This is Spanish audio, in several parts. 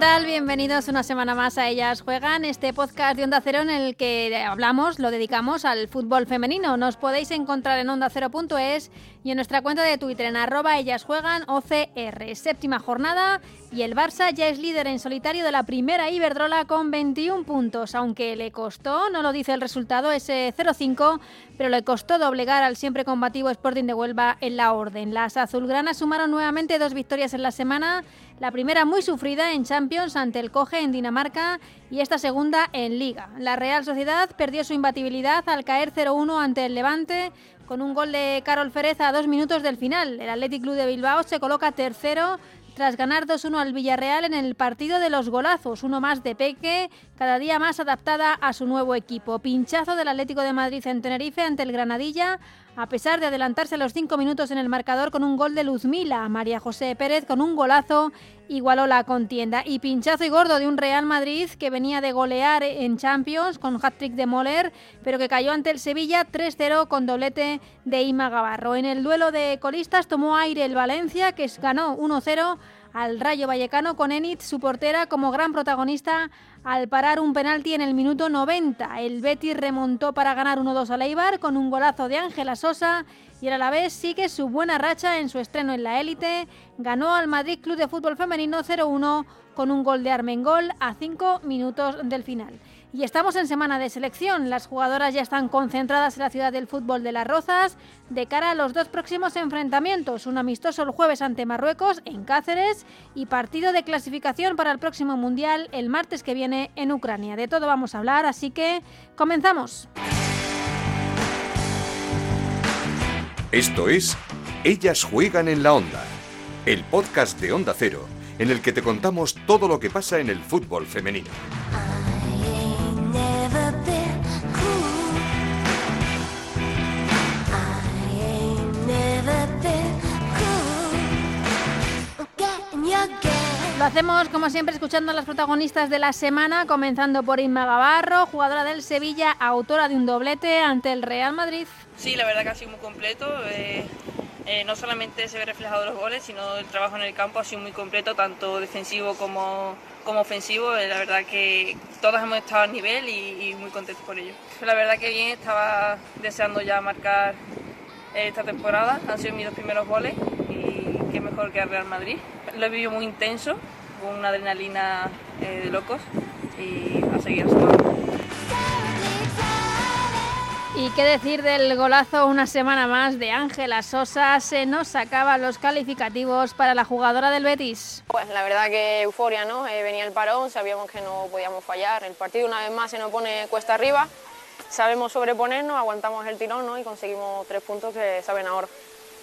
Tal? Bienvenidos una semana más a Ellas Juegan, este podcast de Onda Cero en el que hablamos, lo dedicamos al fútbol femenino. Nos podéis encontrar en ondacero.es y en nuestra cuenta de Twitter en arroba Ellas Juegan OCR. Séptima jornada y el Barça ya es líder en solitario de la primera Iberdrola con 21 puntos, aunque le costó, no lo dice el resultado, ese 0-5, pero le costó doblegar al siempre combativo Sporting de Huelva en la orden. Las azulgranas sumaron nuevamente dos victorias en la semana la primera muy sufrida en Champions ante el Coge en Dinamarca y esta segunda en Liga. La Real Sociedad perdió su imbatibilidad al caer 0-1 ante el Levante con un gol de Carol Ferez a dos minutos del final. El Athletic Club de Bilbao se coloca tercero tras ganar 2-1 al Villarreal en el partido de los golazos, uno más de Peque, cada día más adaptada a su nuevo equipo. Pinchazo del Atlético de Madrid en Tenerife ante el Granadilla, a pesar de adelantarse los cinco minutos en el marcador con un gol de Luzmila. María José Pérez con un golazo igualó la contienda. Y pinchazo y gordo de un Real Madrid que venía de golear en Champions con hat-trick de Moller, pero que cayó ante el Sevilla 3-0 con doblete de Ima Gavarro. En el duelo de colistas tomó aire el Valencia, que ganó 1-0 al Rayo Vallecano con Enid, su portera, como gran protagonista al parar un penalti en el minuto 90. El Betis remontó para ganar 1-2 al Eibar con un golazo de Ángela Sosa y el Alavés sigue su buena racha en su estreno en la élite. Ganó al Madrid Club de Fútbol Femenino 0-1 con un gol de Armengol a 5 minutos del final. Y estamos en semana de selección. Las jugadoras ya están concentradas en la ciudad del fútbol de Las Rozas de cara a los dos próximos enfrentamientos. Un amistoso el jueves ante Marruecos en Cáceres y partido de clasificación para el próximo Mundial el martes que viene en Ucrania. De todo vamos a hablar, así que comenzamos. Esto es Ellas juegan en la onda, el podcast de Onda Cero en el que te contamos todo lo que pasa en el fútbol femenino. Lo hacemos como siempre escuchando a las protagonistas de la semana, comenzando por Inma Gavarro, jugadora del Sevilla, autora de un doblete ante el Real Madrid. Sí, la verdad que ha sido muy completo. Eh, eh, no solamente se ve reflejado los goles, sino el trabajo en el campo ha sido muy completo, tanto defensivo como, como ofensivo. Eh, la verdad que todas hemos estado a nivel y, y, muy contentos por ello. La verdad que bien, estaba deseando ya marcar esta temporada. Han sido mis dos primeros goles y qué mejor que el Real Madrid lo he vivido muy intenso, con una adrenalina eh, de locos y a seguir sumando. Y qué decir del golazo una semana más de Ángela Sosa, se nos sacaban los calificativos para la jugadora del Betis. Pues la verdad que euforia, ¿no? Eh, venía el parón, sabíamos que no podíamos fallar, el partido una vez más se nos pone cuesta arriba, sabemos sobreponernos, aguantamos el tirón ¿no? y conseguimos tres puntos que saben ahora.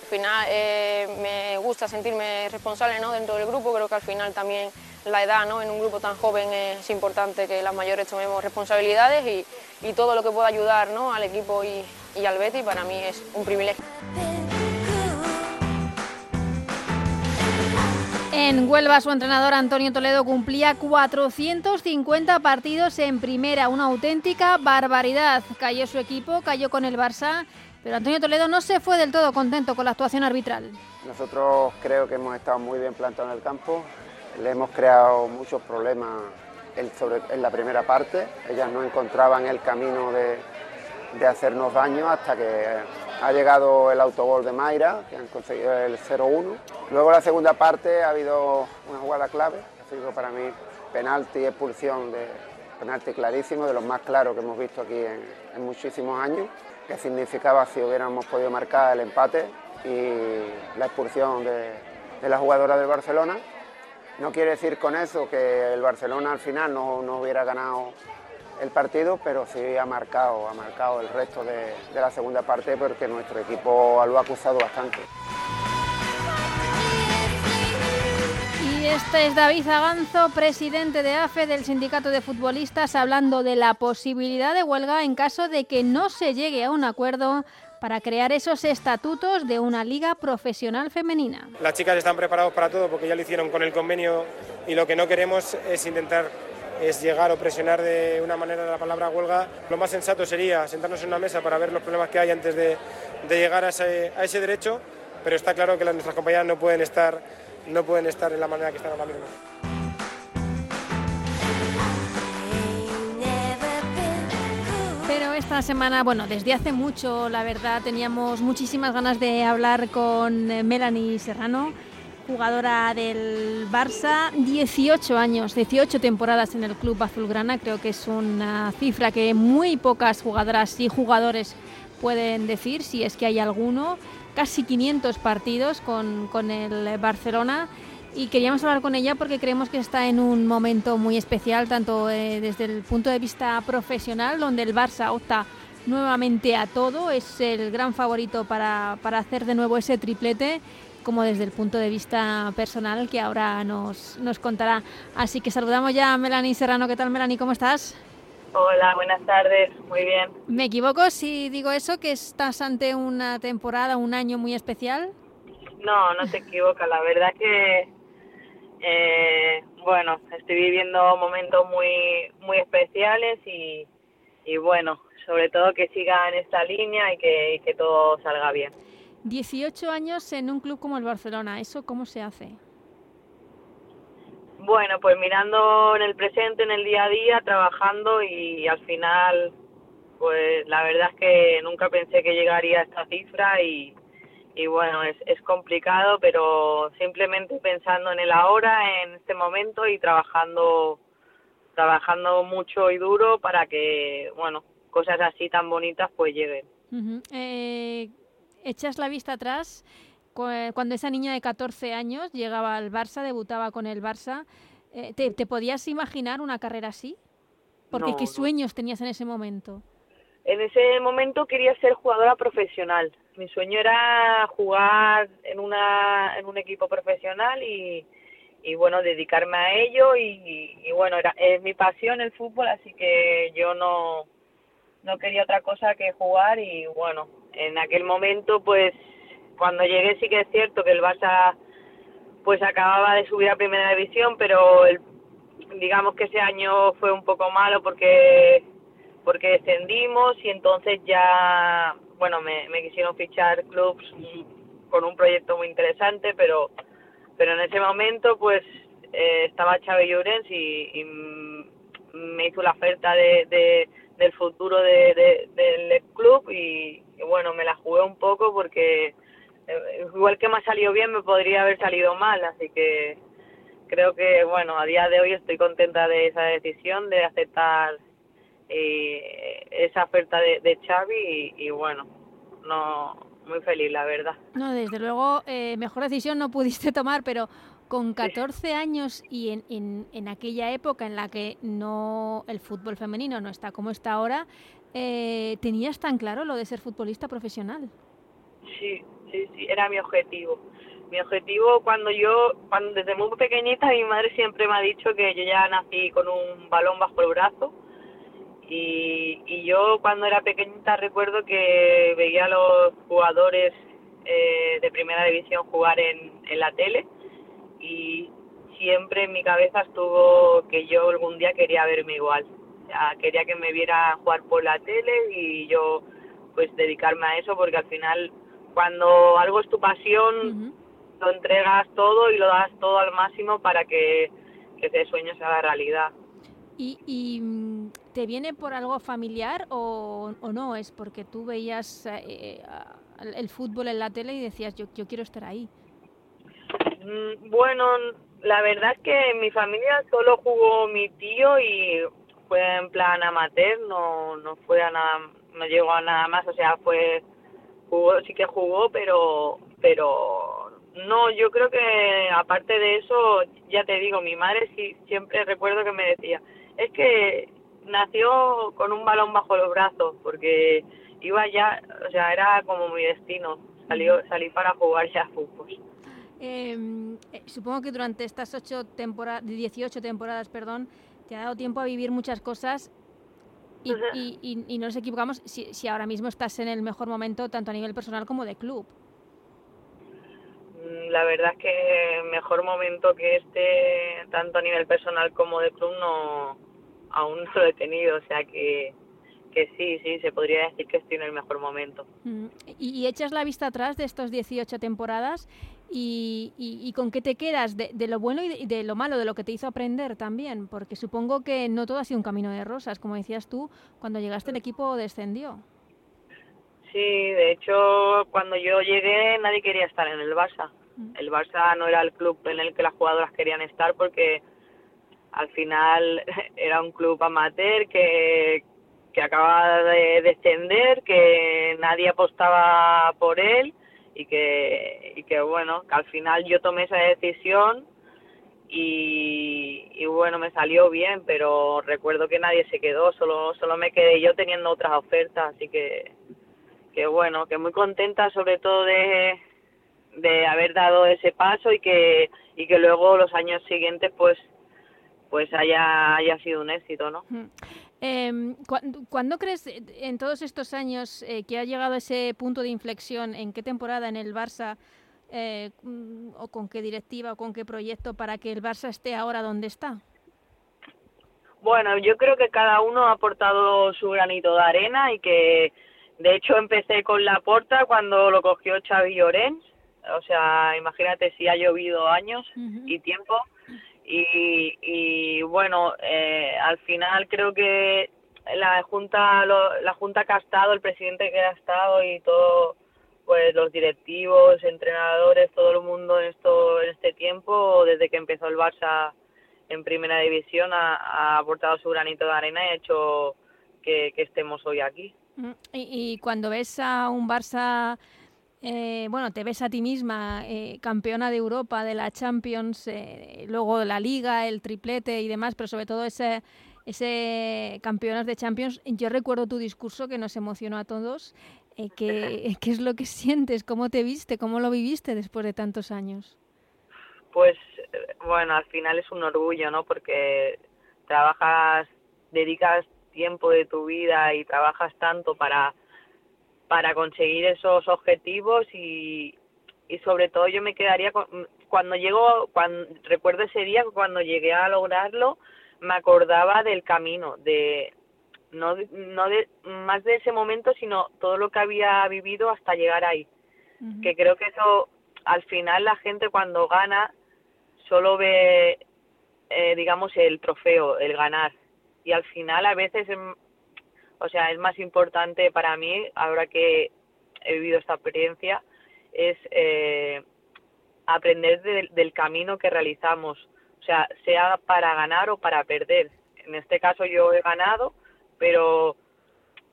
Al final eh, me gusta sentirme responsable ¿no? dentro del grupo, creo que al final también la edad ¿no? en un grupo tan joven es importante que las mayores tomemos responsabilidades y, todo lo que pueda ayudar ¿no? al equipo y, y al Betty para mí es un privilegio. En Huelva su entrenador Antonio Toledo cumplía 450 partidos en primera, una auténtica barbaridad. Cayó su equipo, cayó con el Barça pero Antonio Toledo no se fue del todo contento con la actuación arbitral. Nosotros creo que hemos estado muy bien plantados en el campo, le hemos creado muchos problemas en, la primera parte, ellas no encontraban el camino de, hacernos daño hasta que ha llegado el autogol de Mayra, que han conseguido el 0-1. Luego la segunda parte ha habido una jugada clave, ha sido para mí penalti y expulsión, de, penalti clarísimo, de los más claros que hemos visto aquí en muchísimos años que significaba si hubiéramos podido marcar el empate y la expulsión de, la jugadora del Barcelona. No quiere decir con eso que el Barcelona al final no, no hubiera ganado el partido, pero sí ha marcado, ha marcado el resto de, de la segunda parte porque nuestro equipo lo ha acusado bastante. Este es David Zaganzo, presidente de AFE del Sindicato de Futbolistas, hablando de la posibilidad de huelga en caso de que no se llegue a un acuerdo para crear esos estatutos de una liga profesional femenina. Las chicas están preparadas para todo porque ya lo hicieron con el convenio y lo que no queremos es intentar es llegar o presionar de una manera la palabra huelga. Lo más sensato sería sentarnos en una mesa para ver los problemas que hay antes de, llegar a ese, a ese, derecho, pero está claro que nuestras compañeras no pueden estar, no pueden estar en la manera que están ahora mismo. Pero esta semana, bueno, desde hace mucho, la verdad, teníamos muchísimas ganas de hablar con Melanie Serrano jugadora del Barça, 18 años, 18 temporadas en el club azulgrana, creo que es una cifra que muy pocas jugadoras y jugadores pueden decir, si es que hay alguno, casi 500 partidos con, con el Barcelona y queríamos hablar con ella porque creemos que está en un momento muy especial, tanto eh, desde el punto de vista profesional, donde el Barça opta nuevamente a todo, es el gran favorito para, para hacer de nuevo ese triplete como desde el punto de vista personal que ahora nos, nos contará. Así que saludamos ya a Melanie Serrano. ¿Qué tal, Melanie? ¿Cómo estás? Hola, buenas tardes. Muy bien. ¿Me equivoco si digo eso, que estás ante una temporada, un año muy especial? No, no te equivocas. La verdad que, eh, bueno, estoy viviendo momentos muy, muy especiales y, y bueno, sobre todo que siga en esta línea y que, y que todo salga bien. 18 años en un club como el Barcelona, ¿eso cómo se hace? Bueno, pues mirando en el presente, en el día a día, trabajando y al final, pues la verdad es que nunca pensé que llegaría a esta cifra y, bueno, es, complicado, pero simplemente pensando en el ahora, en este momento y trabajando, trabajando mucho y duro para que, bueno, cosas así tan bonitas pues lleguen. Echas la vista atrás, cuando esa niña de 14 años llegaba al Barça, debutaba con el Barça, eh, ¿te, podías imaginar una carrera así? Porque ¿qué sueños tenías en ese momento? En ese momento quería ser jugadora profesional. Mi sueño era jugar en, una, en un equipo profesional y, y bueno, dedicarme a ello y, y, bueno, era, es mi pasión el fútbol, así que yo no, no quería otra cosa que jugar y bueno, en aquel momento pues cuando llegué sí que es cierto que el Barça pues acababa de subir a primera división, pero el, digamos que ese año fue un poco malo porque porque descendimos y entonces ya bueno me, me quisieron fichar clubs con un proyecto muy interesante pero pero en ese momento pues eh, estaba Chávez Llorens y, y, me hizo la oferta de del futuro de, del club y, bueno, me la jugué un poco porque igual que me ha salido bien me podría haber salido mal, así que creo que bueno, a día de hoy estoy contenta de esa decisión de aceptar eh, esa oferta de, de Xavi y, bueno, no muy feliz la verdad. No, desde luego eh, mejor decisión no pudiste tomar, pero con 14 años y en, en, en, aquella época en la que no el fútbol femenino no está como está ahora, eh, ¿tenías tan claro lo de ser futbolista profesional? Sí, sí, sí, era mi objetivo. Mi objetivo cuando yo, cuando desde muy pequeñita mi madre siempre me ha dicho que yo ya nací con un balón bajo el brazo y, y yo cuando era pequeñita recuerdo que veía a los jugadores eh, de primera división jugar en, en la tele y siempre en mi cabeza estuvo que yo algún día quería verme igual. Quería que me viera jugar por la tele y yo pues dedicarme a eso porque al final cuando algo es tu pasión lo entregas todo y lo das todo al máximo para que, ese sueño se haga realidad. ¿Y, ¿Y, mm, te viene por algo familiar o, o no? ¿Es porque tú veías eh, el fútbol en la tele y decías yo, yo quiero estar ahí? Mm, bueno, la verdad es que en mi familia solo jugó mi tío y fue en plan amateur, no, no fue a nada, no llegó a nada más, o sea, fue, jugó, sí que jugó, pero, pero no, yo creo que aparte de eso, ya te digo, mi madre sí, siempre recuerdo que me decía, es que nació con un balón bajo los brazos, porque iba ya, o sea, era como mi destino, salió, salí para jugar ya fútbol. Em, eh, supongo que durante estas ocho temporadas, 18 temporadas, perdón, te ha dado tiempo a vivir muchas cosas y, y, y, no nos equivocamos si, ahora mismo estás en el mejor momento tanto a nivel personal como de club. mm, la verdad es que mejor momento que este, tanto a nivel personal como de club, no aún no lo he tenido, o sea que, que sí, sí, se podría decir que estoy en el mejor momento. Mm, y, y echas la vista atrás de estos 18 temporadas y, y, con qué te quedas de, de lo bueno y de, de, lo malo, de lo que te hizo aprender también, porque supongo que no todo ha sido un camino de rosas, como decías tú, cuando llegaste el equipo descendió. Sí, de hecho, cuando yo llegué nadie quería estar en el Barça. El Barça no era el club en el que las jugadoras querían estar porque al final era un club amateur que, que acababa de descender, que nadie apostaba por él y que, y que bueno, que al final yo tomé esa decisión y, y bueno, me salió bien, pero recuerdo que nadie se quedó, solo, solo me quedé yo teniendo otras ofertas, así que, que bueno, que muy contenta sobre todo de, de haber dado ese paso y que, y que luego los años siguientes pues pues haya, haya sido un éxito, ¿no? Eh, ¿Cuándo crees, en todos estos años, eh, que ha llegado ese punto de inflexión? ¿En qué temporada en el Barça eh, o con qué directiva o con qué proyecto para que el Barça esté ahora donde está? Bueno, yo creo que cada uno ha aportado su granito de arena y que, de hecho, empecé con la porta cuando lo cogió Xavi Llorens. O sea, imagínate si ha llovido años uh -huh. y tiempo y, y bueno, eh, al final creo que la junta, lo, la junta que ha estado, el presidente que ha estado y todo, pues los directivos, entrenadores, todo el mundo en esto, en este tiempo, desde que empezó el Barça en primera división, ha, aportado su granito de arena y ha hecho que, estemos hoy aquí. Y, y cuando ves a un Barça eh, bueno, te ves a ti misma eh, campeona de Europa, de la Champions, eh, luego la Liga, el triplete y demás, pero sobre todo ese, ese campeonas de Champions. Yo recuerdo tu discurso que nos emocionó a todos. Eh, ¿qué, ¿Qué es lo que sientes? ¿Cómo te viste? ¿Cómo lo viviste después de tantos años? Pues bueno, al final es un orgullo, ¿no? Porque trabajas, dedicas tiempo de tu vida y trabajas tanto para para conseguir esos objetivos y, y sobre todo yo me quedaría con, cuando llego cuando recuerdo ese día cuando llegué a lograrlo me acordaba del camino de no no de más de ese momento sino todo lo que había vivido hasta llegar ahí uh -huh. que creo que eso al final la gente cuando gana solo ve eh, digamos el trofeo el ganar y al final a veces o sea, es más importante para mí, ahora que he vivido esta experiencia, es eh, aprender de, del camino que realizamos, o sea, sea para ganar o para perder. En este caso yo he ganado, pero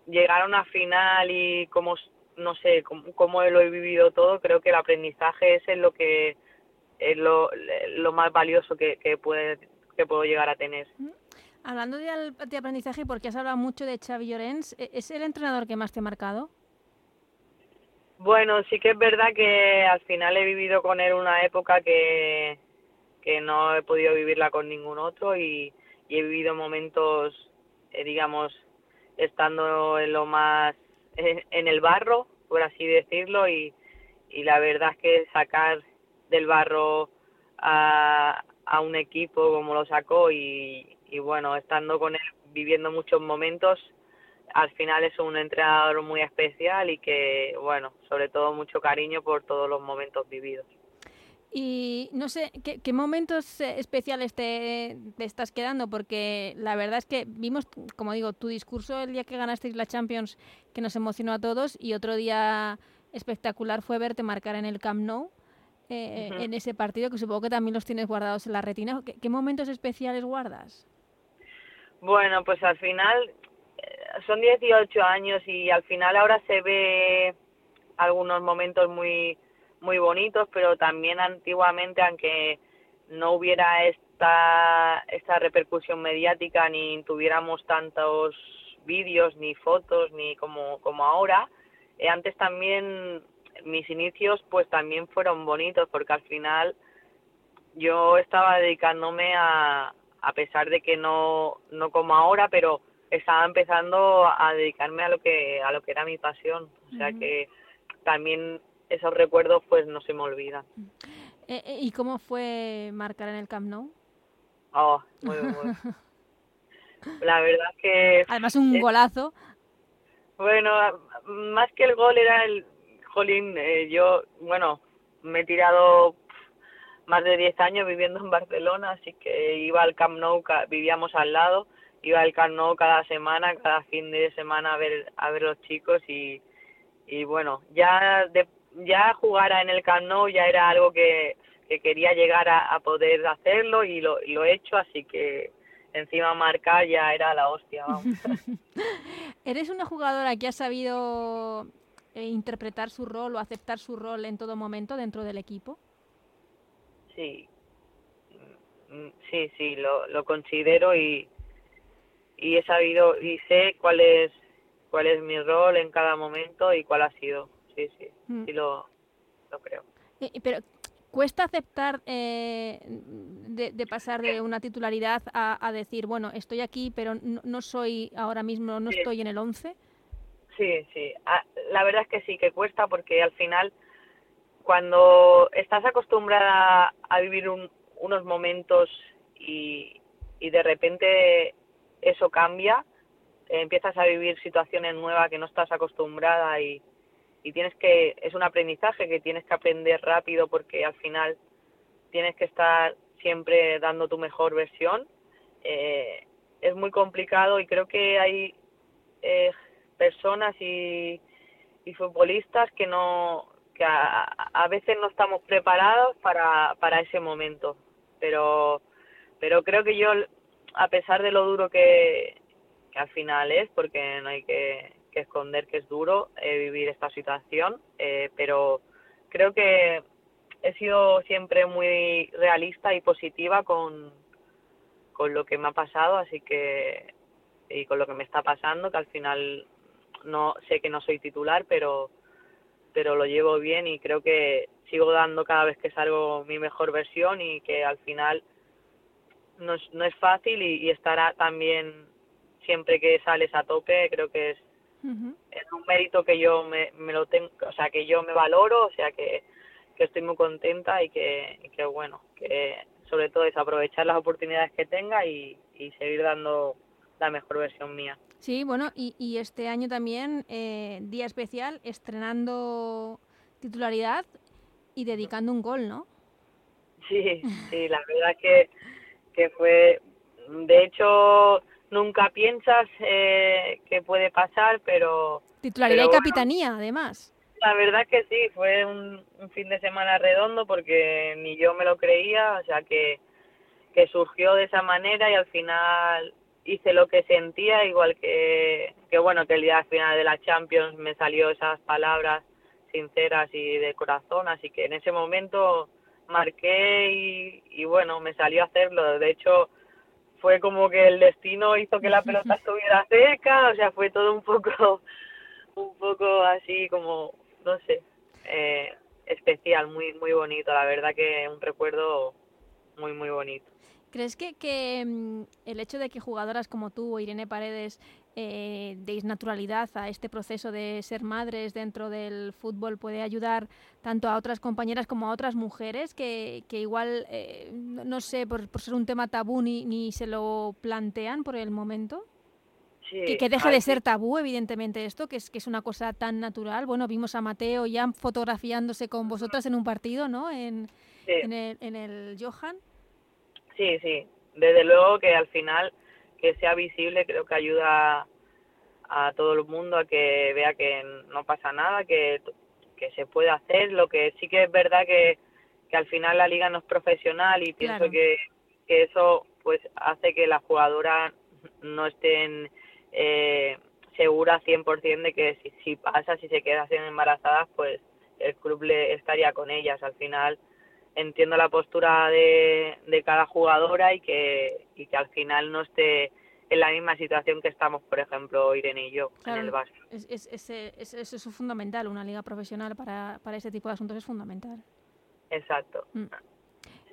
llegar a una final y como, no sé, cómo lo he vivido todo, creo que el aprendizaje es lo que es lo, lo más valioso que, que, puede, que puedo llegar a tener. Hablando de, de, aprendizaje, porque has hablado mucho de Xavi Llorens, ¿es el entrenador que más te ha marcado? Bueno, sí que es verdad que al final he vivido con él una época que, que no he podido vivirla con ningún otro y, he vivido momentos, eh, digamos, estando en lo más, en, en el barro, por así decirlo, y, y la verdad es que sacar del barro a, a un equipo como lo sacó y, y bueno, estando con él, viviendo muchos momentos, al final es un entrenador muy especial y que, bueno, sobre todo mucho cariño por todos los momentos vividos. Y no sé, ¿qué, qué momentos especiales te, te, estás quedando? Porque la verdad es que vimos, como digo, tu discurso el día que ganasteis la Champions, que nos emocionó a todos, y otro día espectacular fue verte marcar en el Camp Nou. Eh, uh -huh. En ese partido, que supongo que también los tienes guardados en la retina. ¿Qué, qué momentos especiales guardas? Bueno, pues al final son 18 años y al final ahora se ve algunos momentos muy muy bonitos, pero también antiguamente, aunque no hubiera esta esta repercusión mediática ni tuviéramos tantos vídeos ni fotos ni como como ahora, eh, antes también mis inicios pues también fueron bonitos porque al final yo estaba dedicándome a a pesar de que no, no como ahora, pero estaba empezando a dedicarme a lo que a lo que era mi pasión. O sea uh -huh. que también esos recuerdos pues no se me olvidan. Eh, eh, ¿Y cómo fue marcar en el Camp Nou? Oh, muy, muy. La verdad que... Además un golazo. Bueno, más que el gol era el... Jolín, eh, yo, bueno, me he tirado más de 10 años viviendo en Barcelona, así que iba al Camp Nou, vivíamos al lado, iba al Camp Nou cada semana, cada fin de semana a ver a ver los chicos y, y bueno, ya de, ya jugar en el Camp Nou ya era algo que, que quería llegar a, poder hacerlo y lo, lo he hecho, así que encima marcar ya era la hostia. Vamos. ¿Eres una jugadora que ha sabido eh, interpretar su rol o aceptar su rol en todo momento dentro del equipo? Sí, mm, sí, sí, lo, lo considero y, y he sabido y sé cuál es cuál es mi rol en cada momento y cuál ha sido. Sí, sí, mm. sí lo, lo creo. Pero cuesta aceptar eh, de, pasar de una titularidad a, decir, bueno, estoy aquí, pero no, soy ahora mismo, no estoy en el 11. Sí, sí. Ah, la verdad es que sí, que cuesta porque al final cuando estás acostumbrada a vivir unos momentos y, y, de repente eso cambia, empiezas a vivir situaciones nuevas que no estás acostumbrada y, y tienes que, es un aprendizaje que tienes que aprender rápido porque al final tienes que estar siempre dando tu mejor versión. Eh, es muy complicado y creo que hay eh, personas y, y futbolistas que no que a, veces no estamos preparados para, para ese momento. Pero, pero creo que yo, a pesar de lo duro que, al final es, porque no hay que, esconder que es duro eh, vivir esta situación, eh, pero creo que he sido siempre muy realista y positiva con, con lo que me ha pasado, así que y con lo que me está pasando, que al final no sé que no soy titular, pero pero lo llevo bien y creo que sigo dando cada vez que salgo mi mejor versión y que al final no es, no es fácil y, estará también siempre que sales a tope creo que es, es un mérito que yo me, me, lo tengo o sea que yo me valoro o sea que, que estoy muy contenta y que, y que bueno que sobre todo es aprovechar las oportunidades que tenga y, y seguir dando la mejor versión mía Sí, bueno, y, y este año también, eh, día especial, estrenando titularidad y dedicando un gol, ¿no? Sí, sí, la verdad que, que fue, de hecho, nunca piensas eh, que puede pasar, pero... Titularidad y capitanía, además. La verdad que sí, fue un, un, fin de semana redondo porque ni yo me lo creía, o sea que, que surgió de esa manera y al final hice lo que sentía, igual que, que bueno, que el día final de la Champions me salió esas palabras sinceras y de corazón, así que en ese momento marqué y, y bueno, me salió a hacerlo. De hecho, fue como que el destino hizo que la pelota estuviera cerca, o sea, fue todo un poco, un poco así como, no sé, eh, especial, muy, muy bonito, la verdad que un recuerdo muy, muy bonito. ¿Crees que, que mm, el hecho de que jugadoras como tú o Irene Paredes eh, deis naturalidad a este proceso de ser madres dentro del fútbol puede ayudar tanto a otras compañeras como a otras mujeres que, que igual, eh, no sé, por, por, ser un tema tabú ni, ni se lo plantean por el momento? que, que, deje de ser tabú, evidentemente, esto, que es, que es una cosa tan natural. Bueno, vimos a Mateo ya fotografiándose con vosotras en un partido, ¿no? En, en, el, en el Johan. Sí, sí, desde luego que al final que sea visible creo que ayuda a todo el mundo a que vea que no pasa nada, que, que se puede hacer. Lo que sí que es verdad que, que al final la liga no es profesional y pienso que, que eso pues hace que las jugadoras no estén eh, seguras 100% de que si, si pasa, si se quedan embarazadas, pues el club le estaría con ellas. Al final entiendo la postura de, de cada jugadora y que, y que al final no esté en la misma situación que estamos, por ejemplo, Irene y yo en el básquet. Es, es, es, eso es fundamental, una liga profesional para, para ese tipo de asuntos es fundamental. Exacto. Mm.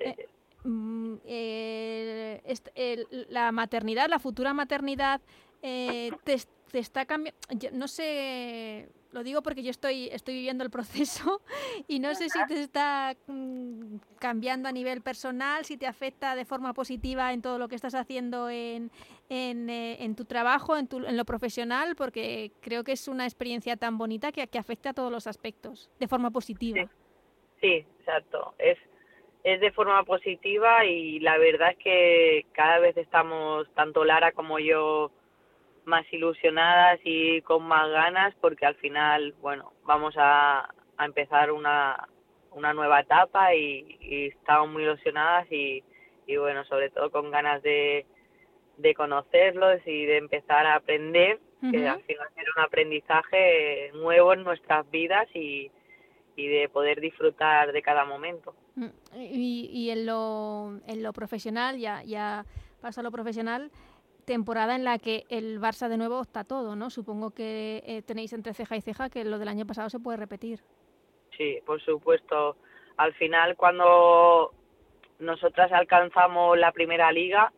Eh, mm, la maternidad, la futura maternidad, eh, te, te, está cambiando, no sé lo digo porque yo estoy, estoy viviendo el proceso y no sé si te está mm, cambiando a nivel personal, si te afecta de forma positiva en todo lo que estás haciendo en, en, eh, en tu trabajo, en, tu, en lo profesional, porque creo que es una experiencia tan bonita que, que afecta a todos los aspectos, de forma positiva. Sí, exacto. Es, es de forma positiva y la verdad es que cada vez estamos, tanto Lara como yo, más ilusionadas y con más ganas porque al final, bueno, vamos a, a empezar una, una nueva etapa y, y estamos muy ilusionadas y, y bueno, sobre todo con ganas de, de conocerlos y de empezar a aprender, que al final era un aprendizaje nuevo en nuestras vidas y, y de poder disfrutar de cada momento. Mm, Y, y en, lo, en lo profesional, ya, ya paso a lo profesional, temporada en la que el Barça de nuevo está todo, ¿no? Supongo que eh, tenéis entre ceja y ceja que lo del año pasado se puede repetir. Sí, por supuesto. Al final, cuando nosotras alcanzamos la primera liga,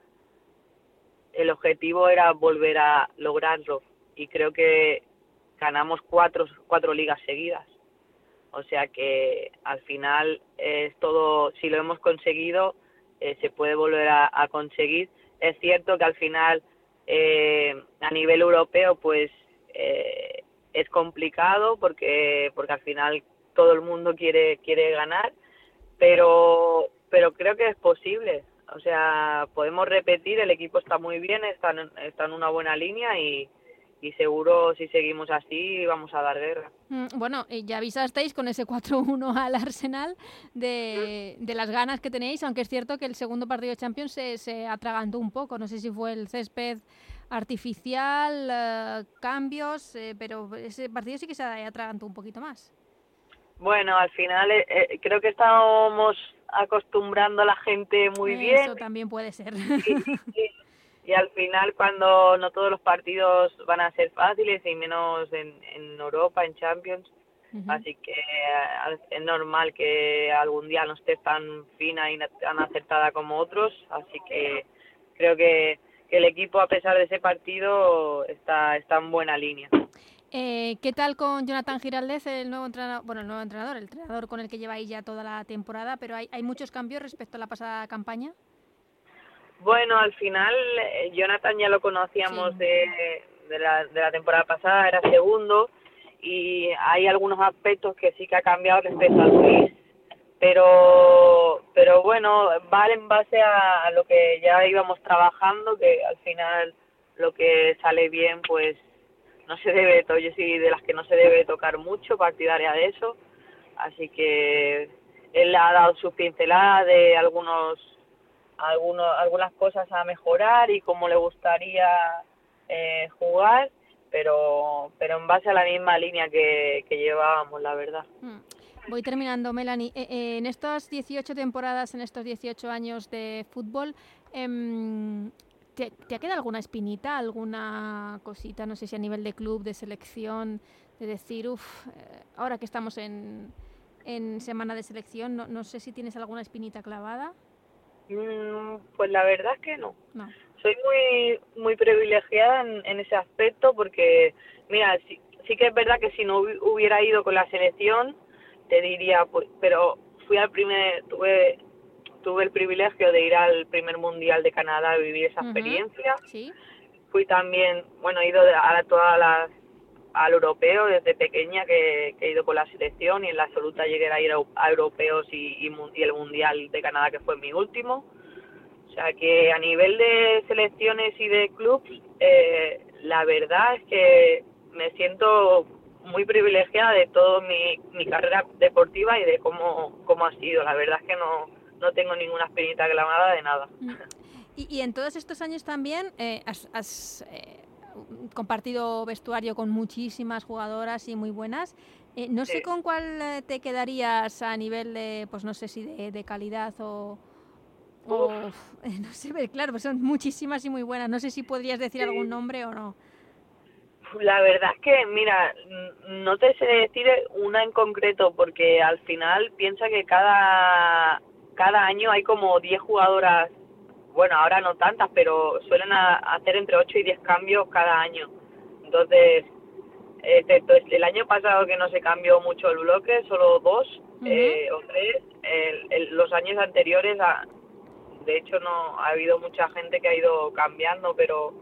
el objetivo era volver a lograrlo y creo que ganamos cuatro, cuatro ligas seguidas. O sea que al final es todo, si lo hemos conseguido, eh, se puede volver a, a conseguir. Es cierto que al final eh, a nivel europeo pues eh, es complicado porque porque al final todo el mundo quiere quiere ganar, pero pero creo que es posible. O sea, podemos repetir, el equipo está muy bien, está en, está en una buena línea y, y seguro si seguimos así vamos a dar guerra. Mm, Bueno, eh, ya avisasteis con ese 4-1 al Arsenal de, de las ganas que tenéis, aunque es cierto que el segundo partido de Champions se, se atragantó un poco. No sé si fue el césped artificial, eh, cambios, eh, pero ese partido sí que se atragantó un poquito más. Bueno, al final eh, eh, creo que estamos acostumbrando a la gente muy bien Eso también puede ser. y, y al final cuando no todos los partidos van a ser fáciles y menos en, en Europa, en Champions, así que eh, es normal que algún día no esté tan fina y tan acertada como otros, así que creo que, que el equipo a pesar de ese partido está, está en buena línea. Eh, ¿Qué tal con Jonathan Giraldez, el nuevo entrenador? Bueno, el nuevo entrenador, el entrenador con el que lleváis ya toda la temporada, pero hay, hay muchos cambios respecto a la pasada campaña. Bueno, al final eh, Jonathan ya lo conocíamos Sí. de, de, la, de la temporada pasada, era segundo y hay algunos aspectos que sí que ha cambiado respecto a Luis, pero pero bueno, va en base a, a lo que ya íbamos trabajando, que al final lo que sale bien pues no se debe, to- yo soy de las que no se debe tocar mucho, partidaria de eso, así que él ha dado sus pinceladas de algunos algunos, algunas cosas a mejorar y cómo le gustaría eh, jugar, pero, pero en base a la misma línea que, que llevábamos, la verdad. Mm. Voy terminando, Melanie. Eh, eh, en estas 18 temporadas, en estos 18 años de fútbol, em, ¿te, te ha quedado alguna espinita, alguna cosita, no sé si a nivel de club, de selección, de decir, uff, ahora que estamos en, en semana de selección, no, no sé si tienes alguna espinita clavada? Mm, Pues la verdad es que no. No. Soy muy muy privilegiada en, en ese aspecto porque, mira, sí, sí que es verdad que si no hubi- hubiera ido con la selección, te diría, pues, pero fui al primer, tuve tuve el privilegio de ir al primer mundial de Canadá y vivir esa experiencia. ¿Sí? fui también, bueno, he ido a todas las al europeo desde pequeña que, que he ido con la selección y en la absoluta llegué a ir a, europeos y, y, y el mundial de Canadá que fue mi último. O sea que a nivel de selecciones y de clubs, eh, la verdad es que me siento muy privilegiada de toda mi, mi carrera deportiva y de cómo, cómo ha sido. La verdad es que no, no tengo ninguna espinita clavada de nada. Mm. Y, y en todos estos años también eh, has, has, eh, compartido vestuario con muchísimas jugadoras y muy buenas. Eh, no sé con cuál eh, te quedarías a nivel de, pues no sé si de, de calidad o, o, no sé, claro, pues son muchísimas y muy buenas. No sé si podrías decir algún nombre o no. La verdad es que, mira, no te sé decir una en concreto porque al final piensa que cada, cada año hay como 10 jugadoras, bueno, ahora no tantas, pero suelen a- hacer entre 8 y 10 cambios cada año. Entonces, excepto el año pasado que no se cambió mucho el bloque, solo dos eh, o tres, los años anteriores, de hecho no ha habido mucha gente que ha ido cambiando, pero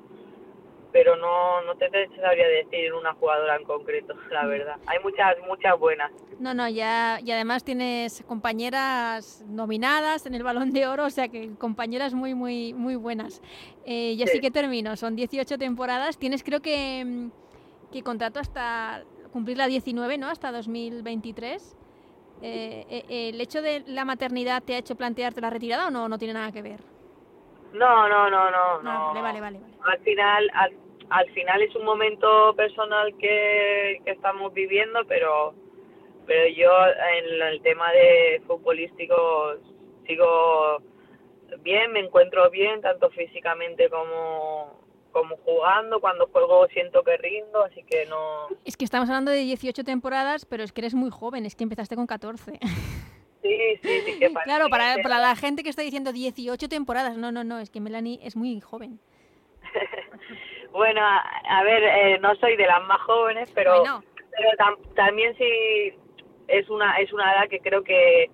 pero no, no te sabría decir una jugadora en concreto, la verdad. Hay muchas, muchas buenas. No, no, ya, y además tienes compañeras nominadas en el Balón de Oro, o sea que compañeras muy, muy, muy buenas. Eh, y así que termino, son 18 temporadas, tienes creo que, que contrato hasta cumplir la 19, ¿no? Hasta 2023. Eh, eh, ¿El hecho de la maternidad te ha hecho plantearte la retirada o no, no tiene nada que ver? No, no, no, no, no. Vale, vale, vale. Al final, al, final es un momento personal que, estamos viviendo, pero pero yo en el tema de futbolístico sigo bien, me encuentro bien, tanto físicamente como, como jugando, cuando juego siento que rindo, así que no... Es que estamos hablando de 18 temporadas, pero es que eres muy joven, es que empezaste con 14. Sí, sí, sí, que Claro, para, para la gente que está diciendo 18 temporadas, no, no, no, es que Melanie es muy joven. bueno, a, ver, eh, no soy de las más jóvenes, pero, pero también sí es una, es una edad que creo que,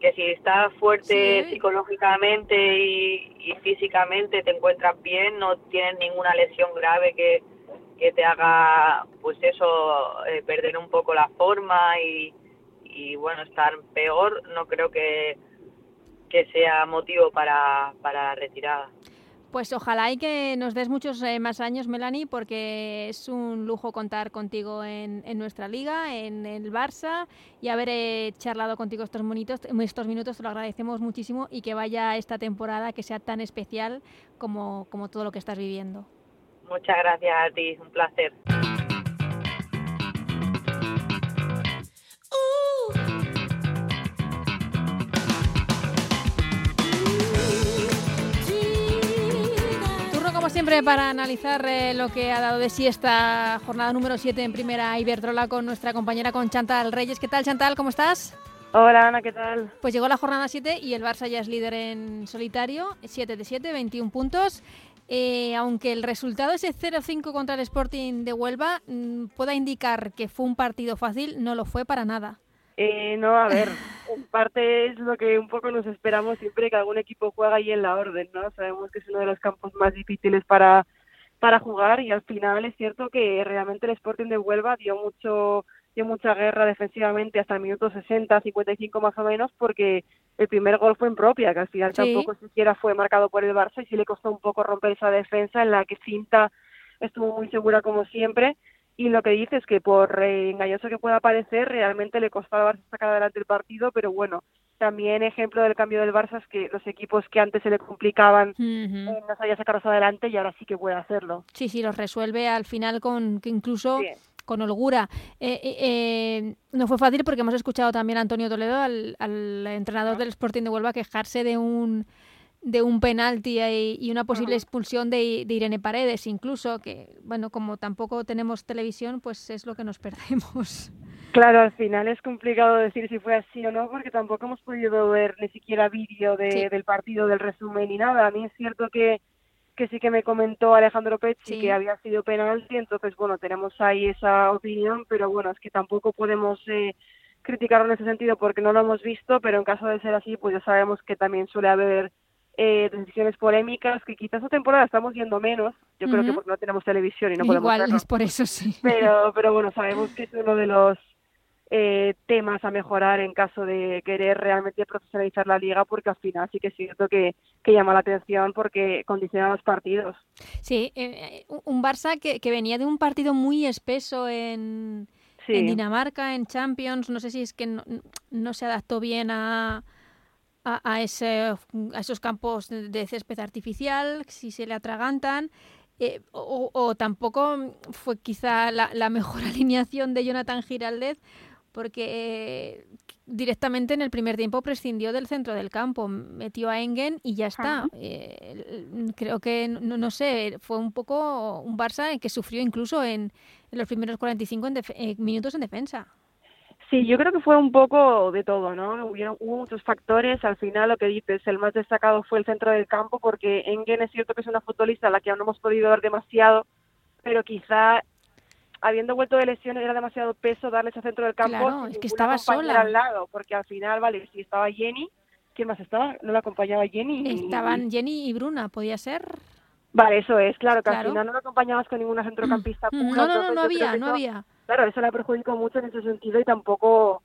que si estás fuerte psicológicamente y, y, físicamente, te encuentras bien, no tienes ninguna lesión grave que, que te haga, pues eso, eh, perder un poco la forma y y bueno, estar peor no creo que, que sea motivo para, para retirada. Pues ojalá y que nos des muchos eh, más años, Melanie, porque es un lujo contar contigo en, en nuestra liga, en el Barça, y haber eh, charlado contigo estos, monitos, estos minutos, te lo agradecemos muchísimo y que vaya esta temporada que sea tan especial como, como todo lo que estás viviendo. Muchas gracias a ti, un placer. Siempre para analizar eh, lo que ha dado de sí esta jornada número 7 en primera Iberdrola con nuestra compañera con Chantal Reyes. ¿Qué tal Chantal? ¿Cómo estás? Hola Ana, ¿qué tal? Pues llegó la jornada 7 y el Barça ya es líder en solitario, 7 de 7, 21 puntos. Eh, aunque el resultado ese 0-5 contra el Sporting de Huelva mm, pueda indicar que fue un partido fácil, no lo fue para nada. Eh, no, a ver, en parte es lo que un poco nos esperamos siempre que algún equipo juega ahí en la orden, ¿no? Sabemos que es uno de los campos más difíciles para, para jugar y al final es cierto que realmente el Sporting de Huelva dio mucho dio mucha guerra defensivamente hasta el minuto 60, 55 más o menos, porque el primer gol fue en propia, que al final tampoco siquiera fue marcado por el Barça y sí le costó un poco romper esa defensa en la que Cinta estuvo muy segura como siempre y lo que dice es que por eh, engañoso que pueda parecer, realmente le costaba sacar adelante el partido, pero bueno, también ejemplo del cambio del Barça es que los equipos que antes se le complicaban eh, no sabía sacarlos adelante y ahora sí que puede hacerlo. Sí, sí, los resuelve al final con que incluso con holgura. Eh, no fue fácil porque hemos escuchado también a Antonio Toledo, al, al entrenador del Sporting de Huelva, quejarse de un de un penalti y una posible expulsión de, Irene Paredes, incluso, que, bueno, como tampoco tenemos televisión, pues es lo que nos perdemos. Claro, al final es complicado decir si fue así o no, porque tampoco hemos podido ver ni siquiera vídeo de, del partido, del resumen ni nada. A mí es cierto que, que sí que me comentó Alejandro Pecci que había sido penalti, entonces, bueno, tenemos ahí esa opinión, pero bueno, es que tampoco podemos... Eh, criticarlo en ese sentido porque no lo hemos visto, pero en caso de ser así, pues ya sabemos que también suele haber eh, decisiones polémicas que quizás esta temporada estamos viendo menos. Yo creo que porque no tenemos televisión y no podemos Igual es por eso sí. Pero, pero bueno, sabemos que es uno de los eh, temas a mejorar en caso de querer realmente profesionalizar la liga, porque al final sí que es cierto que, que llama la atención porque condiciona los partidos. Sí, eh, un Barça que, que venía de un partido muy espeso en, en Dinamarca, en Champions. No sé si es que no se adaptó bien a a, ese, a esos campos de césped artificial, si se le atragantan. Eh, o, tampoco fue quizá la, mejor alineación de Jonathan Giraldez, porque eh, directamente en el primer tiempo prescindió del centro del campo, metió a Engen y ya está. Eh, creo que, no, no, sé, fue un poco un Barça que sufrió incluso en, los primeros 45 minutos en defensa. Sí, yo creo que fue un poco de todo, ¿no? Hubieron, hubo muchos factores. Al final, lo que dices, el más destacado fue el centro del campo, porque Engen es cierto que es una futbolista a la que aún no hemos podido ver demasiado, pero quizá habiendo vuelto de lesiones era demasiado peso darles al centro del campo. Claro, es que estaba sola. al lado, porque al final, vale, si estaba Jenny, ¿quién más estaba? No la acompañaba Jenny. y- Estaban Jenny y Bruna, ¿podía ser? Vale, eso es, claro, que Claro. al final no la acompañabas con ninguna centrocampista Mm, pura. No, no, no, no había, no había. Claro, eso la perjudicó mucho en ese sentido y tampoco.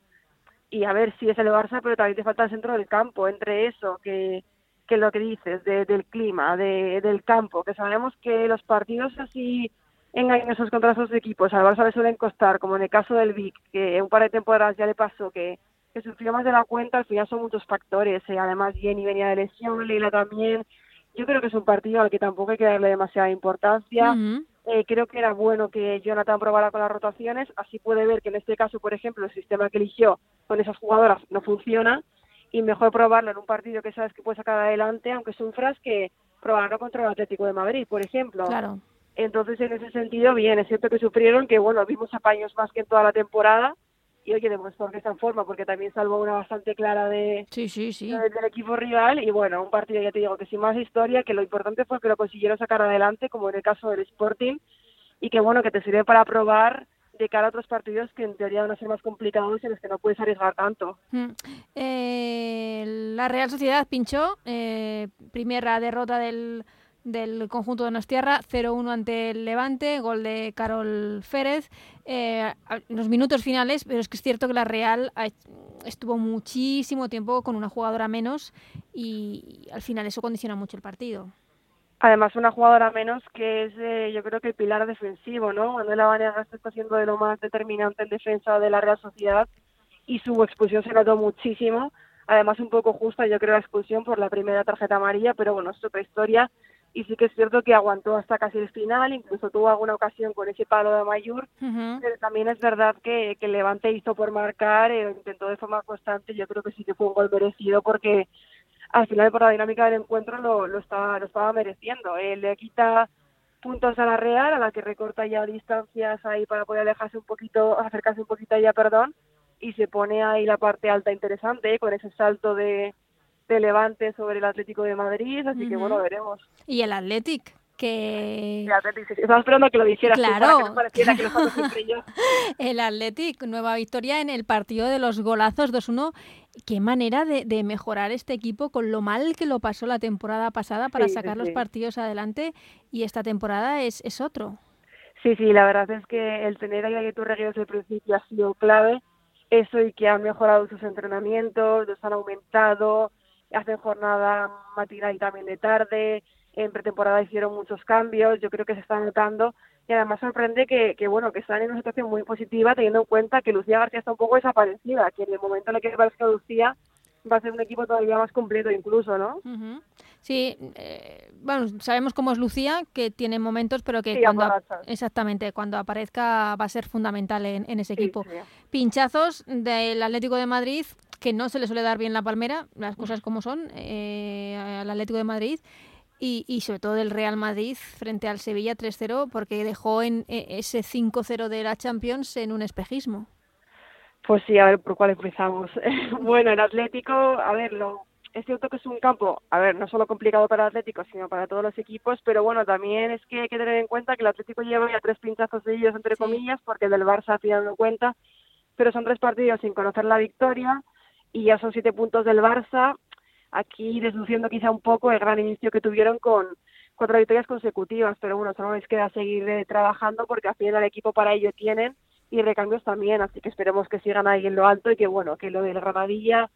Y a ver, sí es el Barça, pero también te falta el centro del campo. Entre eso, que, que lo que dices, de- del clima, de, del campo, que sabemos que los partidos así engañosos contra esos equipos al Barça le suelen costar, como en el caso del Vic, que un par de temporadas ya le pasó que, que sufrió más de la cuenta, al final son muchos factores. eh, Además, Jenny venía de lesión, Leila también. Yo creo que es un partido al que tampoco hay que darle demasiada importancia. Ujú. Eh, creo que era bueno que Jonathan probara con las rotaciones, así puede ver que en este caso, por ejemplo, el sistema que eligió con esas jugadoras no funciona y mejor probarlo en un partido que sabes que puede sacar adelante, aunque sufras, que probarlo contra el Atlético de Madrid, por ejemplo. Claro. Entonces, en ese sentido, bien, es cierto que sufrieron, que bueno, vimos apaños más que en toda la temporada y oye, demostró que está en forma porque también salvó una bastante clara de, Sí, sí, sí. del del equipo rival y bueno, un partido ya te digo que sin más historia, que lo importante fue que lo consiguieron sacar adelante, como en el caso del Sporting, y que bueno, que te sirve para probar de cara a otros partidos que en teoría van a ser más complicados y en los que no puedes arriesgar tanto. Mm. Eh, la Real Sociedad pinchó, eh, primera derrota del, del conjunto de Nostierra, 0-1 ante el Levante, gol de Carol Férez. Eh, los minutos finales, pero es que es cierto que la Real estuvo muchísimo tiempo con una jugadora menos y, al final eso condiciona mucho el partido. Además, una jugadora menos que es, eh, yo creo que el pilar defensivo, ¿no? Manuela Vanegas está siendo de lo más determinante en defensa de la Real Sociedad y su expulsión se notó muchísimo. Además, un poco justa, yo creo, la expulsión por la primera tarjeta amarilla, pero bueno, es otra historia. Y sí que es cierto que aguantó hasta casi el final, incluso tuvo alguna ocasión con ese palo de Mayur, pero también es verdad que, que Levante hizo por marcar, eh, intentó de forma constante, yo creo que sí que fue un gol merecido porque al final por la dinámica del encuentro lo, lo, estaba, lo estaba mereciendo. Eh, le quita puntos a la Real, a la que recorta ya distancias ahí para poder alejarse un poquito, acercarse un poquito a ella, perdón, y se pone ahí la parte alta interesante eh, con ese salto de, de Levante sobre el Atlético de Madrid, así que bueno, veremos. Y el Athletic, que Atlético, estaba esperando que lo dijeras tú, para Claro. que no que lo yo. El Athletic, nueva victoria en el partido de los golazos 2-1. Qué manera de, de mejorar este equipo con lo mal que lo pasó la temporada pasada para Sí, sí, sacar los sí. partidos adelante y esta temporada es, es otro. Sí, sí, la verdad es que el tener a Turregui desde el principio ha sido clave. Eso y que han mejorado sus entrenamientos, los han aumentado, hacen jornada matinal y también de tarde. En pretemporada hicieron muchos cambios, yo creo que se está notando. Y además sorprende que, que bueno, que están en una situación muy positiva teniendo en cuenta que Lucía García está un poco desaparecida, que en el momento en el que aparezca Lucía va a ser un equipo todavía más completo incluso, ¿no? Ujú. Sí, eh, bueno, sabemos cómo es Lucía, que tiene momentos, pero que Sí, cuando exactamente cuando aparezca va a ser fundamental en, en ese Sí, equipo. sí. Pinchazos del Atlético de Madrid, que no se le suele dar bien la palmera, las cosas como son, eh, al Atlético de Madrid. Y, y sobre todo del Real Madrid frente al Sevilla 3-0, porque dejó en eh, ese 5-0 de la Champions en un espejismo. Pues sí, a ver por cuál empezamos. bueno, el Atlético, a ver, lo, es cierto que es un campo, a ver, no solo complicado para el Atlético, sino para todos los equipos, pero bueno, también es que hay que tener en cuenta que el Atlético lleva ya tres pinchazos de ellos, entre Sí. comillas, porque el del Barça al final no cuenta, pero son tres partidos sin conocer la victoria y ya son siete puntos del Barça, aquí desluciendo quizá un poco el gran inicio que tuvieron con cuatro victorias consecutivas, pero bueno, solo les queda seguir eh, trabajando porque al final el equipo para ello tienen y recambios también, así que esperemos que sigan ahí en lo alto y que bueno, que lo del Granadilla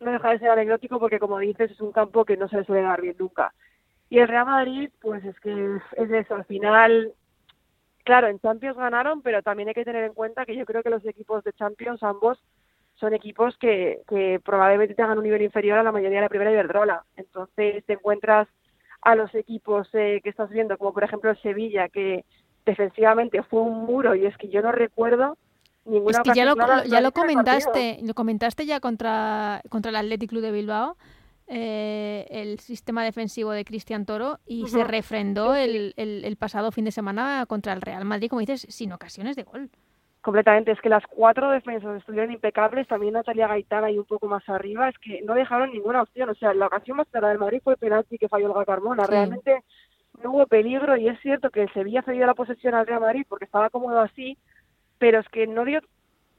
no deja de ser anecdótico porque como dices es un campo que no se le suele dar bien nunca. Y el Real Madrid, pues es que es eso, al final, claro, en Champions ganaron, pero también hay que tener en cuenta que yo creo que los equipos de Champions, ambos, son equipos que, que probablemente tengan un nivel inferior a la mayoría de la primera Iberdrola. Entonces te encuentras a los equipos eh, que estás viendo, como por ejemplo el Sevilla, que defensivamente fue un muro y es que yo no recuerdo ninguna Es que ya lo, clara ya lo partido. comentaste, lo comentaste ya contra, contra el Athletic Club de Bilbao, eh, el sistema defensivo de Cristian Toro, y se refrendó el, el- el pasado fin de semana contra el Real Madrid, como dices, sin ocasiones de gol. Completamente, es que las cuatro defensas estuvieron impecables, también Natalia Gaitán ahí un poco más arriba, es que no dejaron ninguna opción, o sea, la ocasión más clara del Madrid fue el penalti que falló Olga Carmona, Sí. realmente no hubo peligro y es cierto que el Sevilla ha cedido la posesión al Real Madrid porque estaba cómodo así, pero es que no dio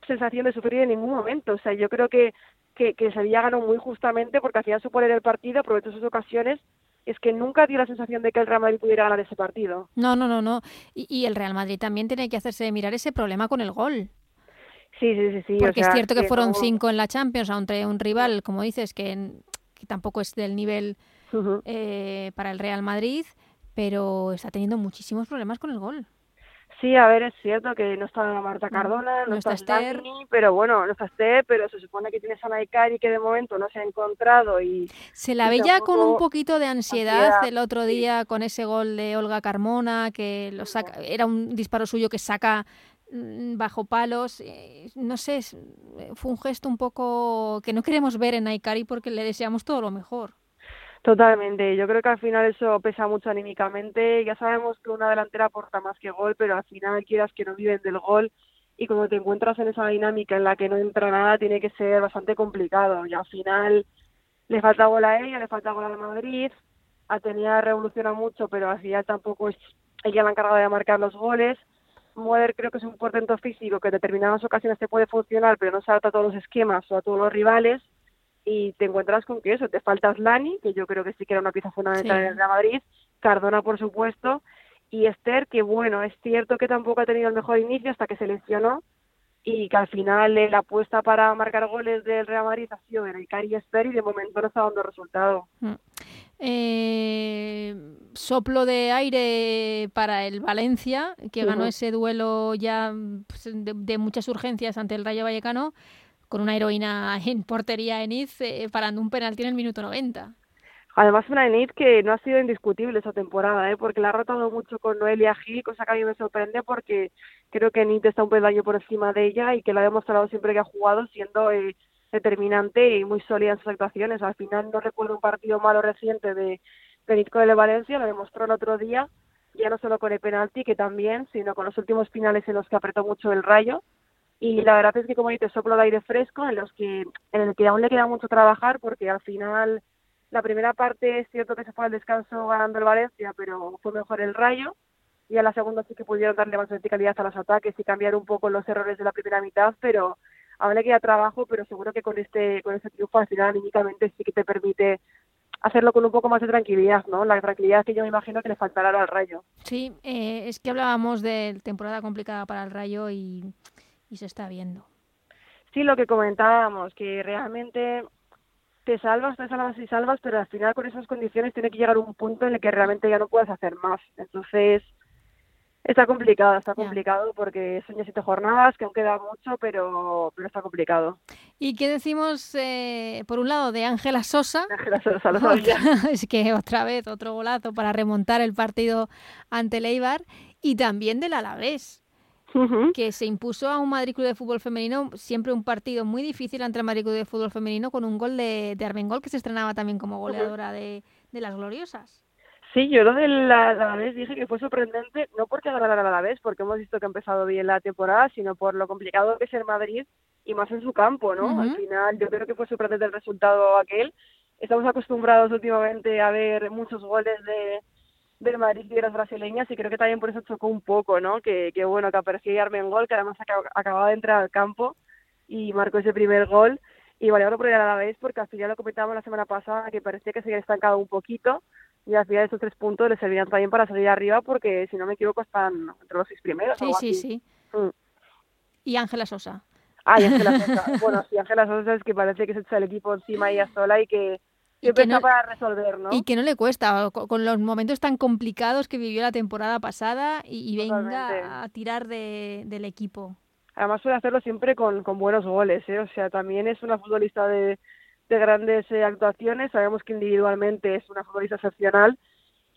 sensación de sufrir en ningún momento. O sea, yo creo que, que, que Sevilla ganó muy justamente porque hacía suponer el partido, aprovechó sus ocasiones es que nunca dio la sensación de que el Real Madrid pudiera ganar ese partido. No, no, no, no. Y, el Real Madrid también tiene que hacerse mirar ese problema con el gol. Sí, sí, sí. sí. Porque es cierto que, fueron cinco en la Champions, entre un rival, como dices, que, que tampoco es del nivel eh, para el Real Madrid, pero está teniendo muchísimos problemas con el gol. Sí, a ver, es cierto que no está Marta Cardona, no, está Esther, pero bueno, no está Esther, pero se supone que tienes a Naikari que de momento no se ha encontrado y... Se la veía con un poquito de ansiedad, el otro día con ese gol de Olga Carmona, que lo saca, era un disparo suyo que saca mm, bajo palos, eh, no sé, fue un gesto un poco que no queremos ver en Naikari porque le deseamos todo lo mejor. Totalmente, yo creo que al final eso pesa mucho anímicamente. Ya sabemos que una delantera aporta más que gol, pero al final quieras que no viven del gol y cuando te encuentras en esa dinámica en la que no entra nada tiene que ser bastante complicado. Y al final le falta gol a ella, le falta gol a Madrid. Atenea revoluciona mucho, pero al final tampoco es ella la encargada de marcar los goles. Moder creo que es un portento físico que en determinadas ocasiones te puede funcionar, pero no se adapta a todos los esquemas o a todos los rivales y te encuentras con que eso, te falta Slani, que yo creo que sí que era una pieza fundamental en el Real Madrid, Cardona por supuesto, y Esther, que bueno, es cierto que tampoco ha tenido el mejor inicio hasta que se lesionó, y que al final la apuesta para marcar goles del Real Madrid ha sido Erika y Esther y de momento no está dando resultado. Mm. Eh, soplo de aire para el Valencia, que ganó ese duelo ya pues, de, de, muchas urgencias ante el Rayo Vallecano, con una heroína en portería Eniz eh, parando un penalti en el minuto 90. Además, una Enid que no ha sido indiscutible esa temporada, ¿eh? porque la ha rotado mucho con Noelia Gil, cosa que a mí me sorprende porque creo que Enid está un peldaño por encima de ella y que la ha demostrado siempre que ha jugado siendo eh, determinante y muy sólida en sus actuaciones. Al final no recuerdo un partido malo reciente de, de con el Valencia, lo demostró el otro día, ya no solo con el penalti, que también, sino con los últimos finales en los que apretó mucho el rayo y la verdad es que como dices soplo de aire fresco en los que en el que aún le queda mucho trabajar porque al final la primera parte es cierto que se fue al descanso ganando el Valencia pero fue mejor el Rayo y a la segunda sí que pudieron darle más verticalidad a los ataques y cambiar un poco los errores de la primera mitad pero aún le queda trabajo pero seguro que con este con este triunfo al final anímicamente sí que te permite hacerlo con un poco más de tranquilidad, ¿no? La tranquilidad que yo me imagino que le faltará al Rayo. Sí, eh, es que hablábamos de temporada complicada para el Rayo y y se está viendo. Sí, lo que comentábamos, que realmente te salvas, te salvas y salvas, pero al final con esas condiciones tiene que llegar un punto en el que realmente ya no puedes hacer más. Entonces, está complicado, está complicado porque son ya siete jornadas, que aún queda mucho, pero, pero está complicado. ¿Y qué decimos, eh, por un lado, de Ángela Sosa? Ángela Sosa, lo Es que otra vez, otro golazo para remontar el partido ante Leibar. Y también del Alavés que se impuso a un Madrid Club de Fútbol Femenino, siempre un partido muy difícil ante el Madrid Club de Fútbol Femenino, con un gol de, de Armengol que se estrenaba también como goleadora de, de las gloriosas. Sí, yo lo del Alavés dije que fue sorprendente, no porque ganara el Alavés, porque hemos visto que ha empezado bien la temporada, sino por lo complicado que es el Madrid y más en su campo, ¿no? Al final yo creo que fue sorprendente el resultado aquel. Estamos acostumbrados últimamente a ver muchos goles de, del Madrid y las brasileñas y creo que también por eso chocó un poco, ¿no? Que, que bueno, que apareció Armengol, que además acababa de entrar al campo y marcó ese primer gol. Y vale, ahora por a la vez, porque al final lo comentábamos la semana pasada, que parecía que se había estancado un poquito y al final esos tres puntos le servían también para salir arriba porque si no me equivoco están entre los seis primeros. Sí, sí, sí. Mm. Y Ángela Sosa. Ah, y Ángela Sosa. bueno, sí, Ángela Sosa es que parece que se echa el equipo encima ella sola y que y que, no, para resolver, ¿no? y que no le cuesta, con los momentos tan complicados que vivió la temporada pasada y, venga a tirar de, del equipo. Además suele hacerlo siempre con, con buenos goles, ¿eh? o sea, también es una futbolista de, de grandes eh, actuaciones, sabemos que individualmente es una futbolista excepcional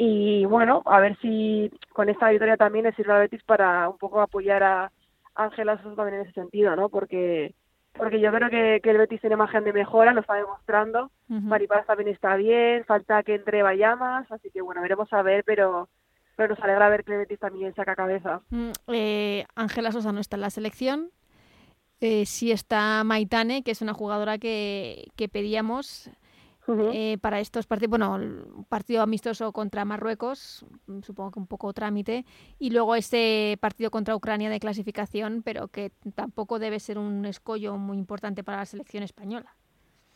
y bueno, a ver si con esta victoria también le sirve a Betis para un poco apoyar a Ángela también en ese sentido, ¿no? Porque porque yo creo que, que el Betis tiene margen de mejora, lo está demostrando. Maripaz también está bien, falta que entre Vallamas, así que bueno, veremos a ver, pero, pero nos alegra ver que el Betis también saca cabeza. Mm, eh, Ángela Sosa no está en la selección, eh, sí está Maitane, que es una jugadora que, que pedíamos. Eh, para estos partidos, bueno, un partido amistoso contra Marruecos, mm, supongo que un poco trámite, y luego este partido contra Ucrania de clasificación, pero que tampoco debe ser un escollo muy importante para la selección española.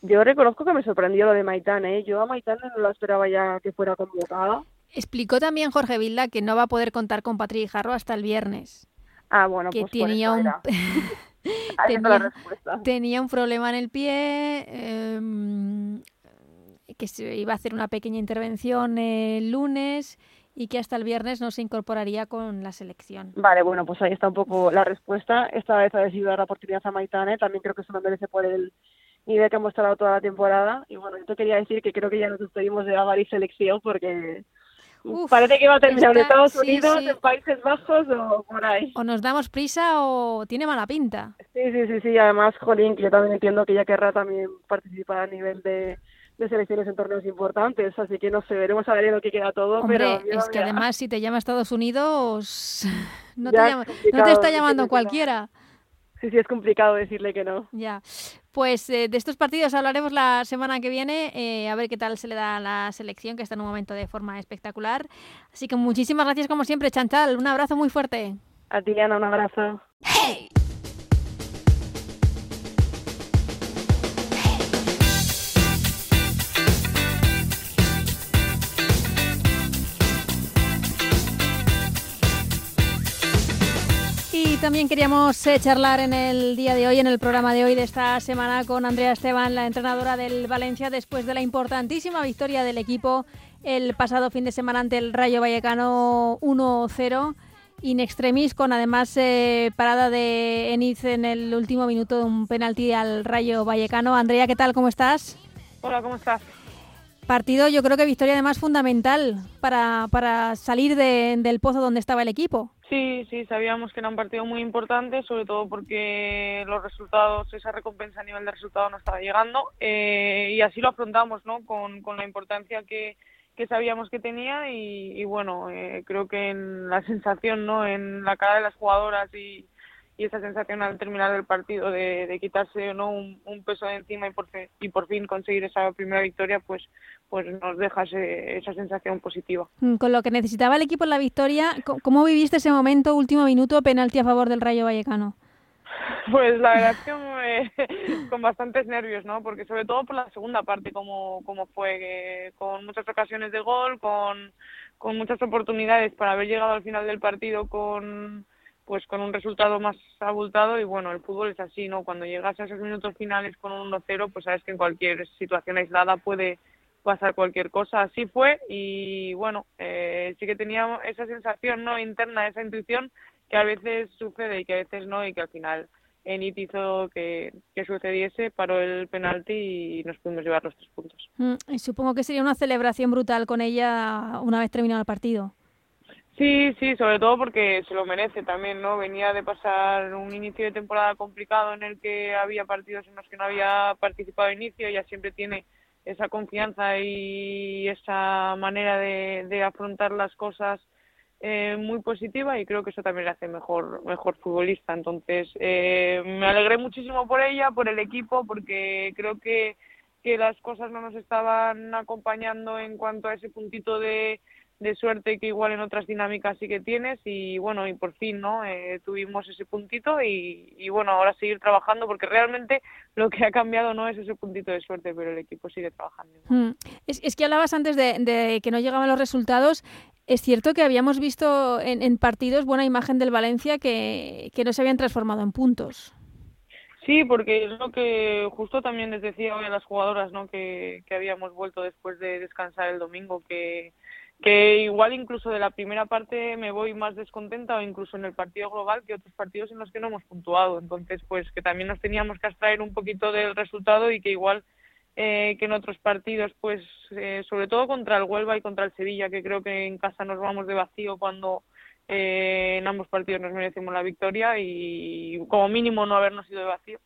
Yo reconozco que me sorprendió lo de Maitán, ¿eh? Yo a Maitán no la esperaba ya que fuera convocada. Explicó también Jorge Vilda que no va a poder contar con Patrick Jarro hasta el viernes. Ah, bueno, que pues tenía por un eso respuesta. tenía un problema en el pie, em, que se iba a hacer una pequeña intervención el lunes y que hasta el viernes no se incorporaría con la selección. Vale, bueno, pues ahí está un poco la respuesta. Esta vez ha decidido dar la oportunidad a Maitane, también creo que se lo merece por el nivel que ha mostrado toda la temporada. Y bueno, te quería decir que creo que ya nos despedimos de Avarí Selección porque Uf, parece que va a terminar en Estados sí, Unidos, sí. en Países Bajos o por ahí. O nos damos prisa o tiene mala pinta. Sí, sí, sí, sí. Además, Jolín, que yo también entiendo que ella querrá también participar a nivel de, de selecciones en torneos importantes. Así que no sé, veremos a ver en lo que queda todo. Hombre, pero mira, es que mira. además si te llama Estados Unidos, no te, es llama- no te está llamando no. cualquiera. Sí, sí, es complicado decirle que no. Ya. Pues eh, de estos partidos hablaremos la semana que viene, eh, a ver qué tal se le da a la selección, que está en un momento de forma espectacular. Así que muchísimas gracias como siempre, Chantal. Un abrazo muy fuerte. A ti, Ana, un abrazo. También queríamos eh, charlar en el día de hoy, en el programa de hoy de esta semana, con Andrea Esteban, la entrenadora del Valencia, después de la importantísima victoria del equipo el pasado fin de semana ante el Rayo Vallecano 1-0. In extremis, con además eh, parada de Eniz en el último minuto de un penalti al Rayo Vallecano. Andrea, ¿qué tal? ¿Cómo estás? Hola, ¿cómo estás? Partido, yo creo que victoria además fundamental para, para salir de- del pozo donde estaba el equipo. Sí, sí, sabíamos que era un partido muy importante, sobre todo porque los resultados, esa recompensa a nivel de resultado no estaba llegando eh, y así lo afrontamos, ¿no? Con, con la importancia que, que sabíamos que tenía y, y bueno, eh, creo que en la sensación, ¿no? En la cara de las jugadoras y, y esa sensación al terminar el partido de, de quitarse ¿no? un, un peso de encima y por, fin, y por fin conseguir esa primera victoria, pues, pues nos deja ese- esa sensación positiva. Mm, Con lo que necesitaba el equipo en la victoria, ¿cómo viviste ese momento, último minuto, penalti a favor del Rayo Vallecano? Pues la verdad es que con bastantes nervios, ¿no? Porque sobre todo por la segunda parte, como, como fue, que con muchas ocasiones de gol, con, con muchas oportunidades para haber llegado al final del partido con pues con un resultado más abultado y bueno, el fútbol es así, ¿no? Cuando llegas a esos minutos finales con un 1-0, pues sabes que en cualquier situación aislada puede pasar cualquier cosa. Así fue y bueno, eh, sí que tenía esa sensación no interna, esa intuición que a veces sucede y que a veces no y que al final Enit hizo que, que sucediese, paró el penalti y nos pudimos llevar los tres puntos. Mm, y supongo que sería una celebración brutal con ella una vez terminado el partido. Sí, sí, sobre todo porque se lo merece también, ¿no? Venía de pasar un inicio de temporada complicado en el que había partidos en los que no había participado de inicio, ella siempre tiene esa confianza y esa manera de, de afrontar las cosas eh, muy positiva y creo que eso también le hace mejor mejor futbolista. Entonces, eh, me alegré muchísimo por ella, por el equipo, porque creo que, que las cosas no nos estaban acompañando en cuanto a ese puntito de, de suerte que igual en otras dinámicas sí que tienes y bueno, y por fin, ¿no? Eh, tuvimos ese puntito y, y bueno, ahora seguir trabajando porque realmente lo que ha cambiado no es ese puntito de suerte, pero el equipo sigue trabajando. Mm, Es, es que hablabas antes de, de que no llegaban los resultados. Es cierto que habíamos visto en, en partidos buena imagen del Valencia que, que no se habían transformado en puntos. Sí, porque es lo que justo también les decía hoy a las jugadoras, ¿no? Que, que habíamos vuelto después de descansar el domingo, que, que igual incluso de la primera parte me voy más descontenta o incluso en el partido global que otros partidos en los que no hemos puntuado. Entonces, pues que también nos teníamos que abstraer un poquito del resultado y que igual eh, que en otros partidos, pues eh, sobre todo contra el Huelva y contra el Sevilla, que creo que en casa nos vamos de vacío cuando eh, en ambos partidos nos merecemos la victoria y como mínimo no habernos ido de vacío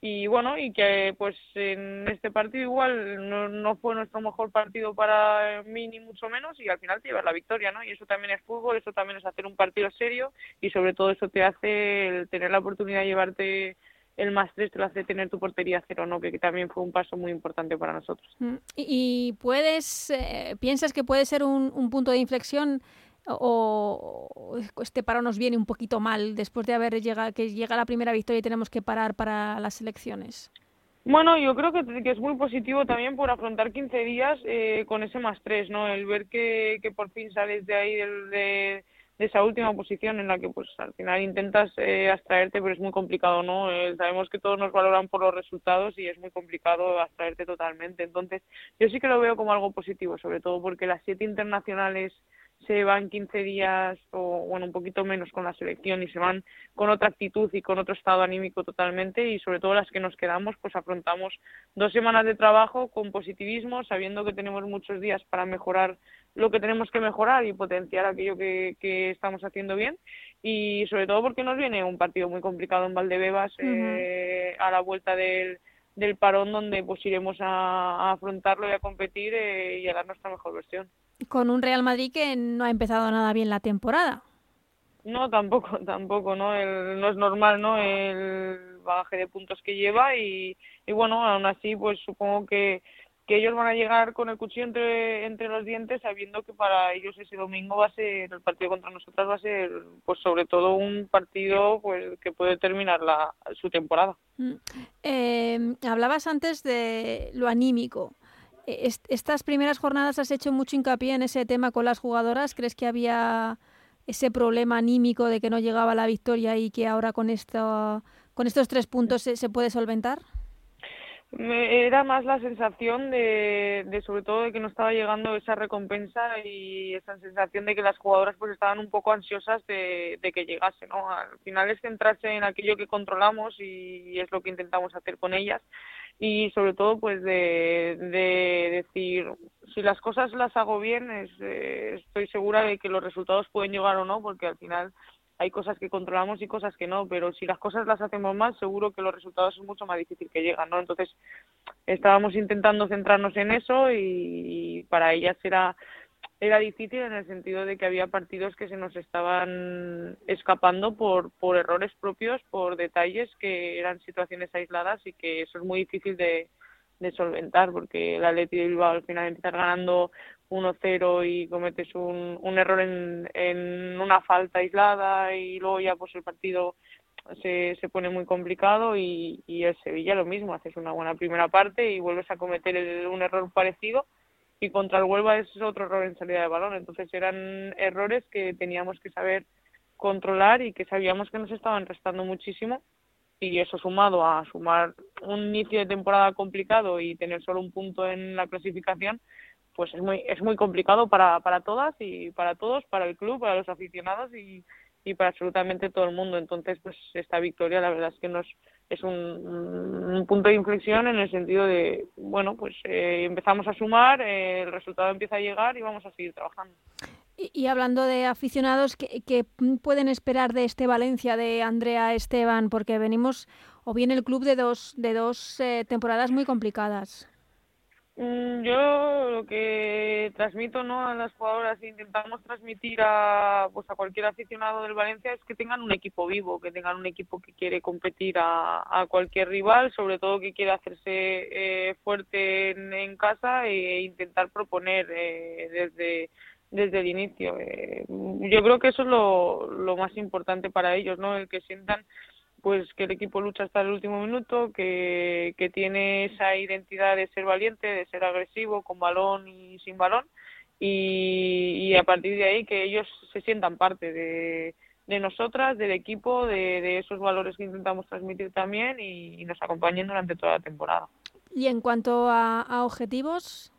y bueno y que pues en este partido igual no, no fue nuestro mejor partido para mí ni mucho menos y al final te llevas la victoria no y eso también es fútbol eso también es hacer un partido serio y sobre todo eso te hace el tener la oportunidad de llevarte el más tres te lo hace tener tu portería cero, ¿no? Que, también fue un paso muy importante para nosotros. Mm, ¿Y, puedes, eh, piensas que puede ser un, un punto de inflexión o, este paro nos viene un poquito mal después de haber llegado, que llega la primera victoria y tenemos que parar para las elecciones? Bueno, yo creo que, que, es muy positivo también por afrontar 15 días eh, con ese más 3, ¿no? El ver que, que por fin sales de ahí de, de, esa última posición en la que pues al final intentas eh, abstraerte, pero es muy complicado, ¿no? Eh, sabemos que todos nos valoran por los resultados y es muy complicado abstraerte totalmente. Entonces, yo sí que lo veo como algo positivo, sobre todo porque las siete internacionales se van 15 días o bueno un poquito menos con la selección y se van con otra actitud y con otro estado anímico totalmente y sobre todo las que nos quedamos pues afrontamos dos semanas de trabajo con positivismo sabiendo que tenemos muchos días para mejorar lo que tenemos que mejorar y potenciar aquello que, que estamos haciendo bien. Y sobre todo porque nos viene un partido muy complicado en Valdebebas eh, a la vuelta del del parón donde pues iremos a, afrontarlo y a competir eh, y a dar nuestra mejor versión con un Real Madrid que no ha empezado nada bien la temporada. No, tampoco, tampoco, ¿no? no es normal, ¿no? El bagaje de puntos que lleva y, y bueno, aún así, pues supongo que, que ellos van a llegar con el cuchillo entre, entre los dientes sabiendo que para ellos ese domingo va a ser, el partido contra nosotras va a ser, pues sobre todo un partido pues que puede terminar la, su temporada. Mm. Eh, hablabas antes de lo anímico estas primeras jornadas has hecho mucho hincapié en ese tema con las jugadoras. ¿Crees que había ese problema anímico de que no llegaba la victoria y que ahora con esto, con estos tres puntos se, puede solventar? Era más la sensación de, de, sobre todo, de que no estaba llegando esa recompensa y esa sensación de que las jugadoras pues estaban un poco ansiosas de, de que llegase, ¿no? Al final es centrarse en aquello que controlamos y es lo que intentamos hacer con ellas y sobre todo pues de, de decir si las cosas las hago bien es, eh, estoy segura de que los resultados pueden llegar o no porque al final hay cosas que controlamos y cosas que no pero si las cosas las hacemos mal seguro que los resultados es mucho más difícil que llegan no entonces estábamos intentando centrarnos en eso y, y para ellas era era difícil en el sentido de que había partidos que se nos estaban escapando por, por errores propios, por detalles que eran situaciones aisladas y que eso es muy difícil de, de solventar porque el Atleti de Bilbao al final empieza ganando 1-0 y cometes un, un error en, en una falta aislada y luego ya pues el partido se, se pone muy complicado y, y el Sevilla lo mismo, haces una buena primera parte y vuelves a cometer un error parecido y contra el Huelva es otro error en salida de balón. Entonces eran errores que teníamos que saber controlar y que sabíamos que nos estaban restando muchísimo y eso sumado a sumar un inicio de temporada complicado y tener solo un punto en la clasificación pues es muy es muy complicado para para todas y para todos para el club para los aficionados y, y para absolutamente todo el mundo entonces pues esta victoria la verdad es que nos es un, punto de inflexión en el sentido de, bueno, pues eh, empezamos a sumar, eh, el resultado empieza a llegar y vamos a seguir trabajando. Y, hablando de aficionados, ¿qué, pueden esperar de este Valencia de Andrea Esteban? Porque venimos, o bien el club de dos, de dos eh, temporadas muy complicadas. Mm, yo lo que transmito ¿no? a las jugadoras e intentamos transmitir a, pues a cualquier aficionado del Valencia es que tengan un equipo vivo, que tengan un equipo que quiere competir a, cualquier rival, sobre todo que quiere hacerse eh, fuerte en, casa e intentar proponer eh, desde desde el inicio. Eh, yo creo que eso es lo, más importante para ellos, ¿no? El que sientan pues que el equipo lucha hasta el último minuto, que, que tiene esa identidad de ser valiente, de ser agresivo, con balón y sin balón, y, a partir de ahí que ellos se sientan parte de, de nosotras, del equipo, de, de, esos valores que intentamos transmitir también y, nos acompañen durante toda la temporada. ¿Y en cuanto a, a objetivos?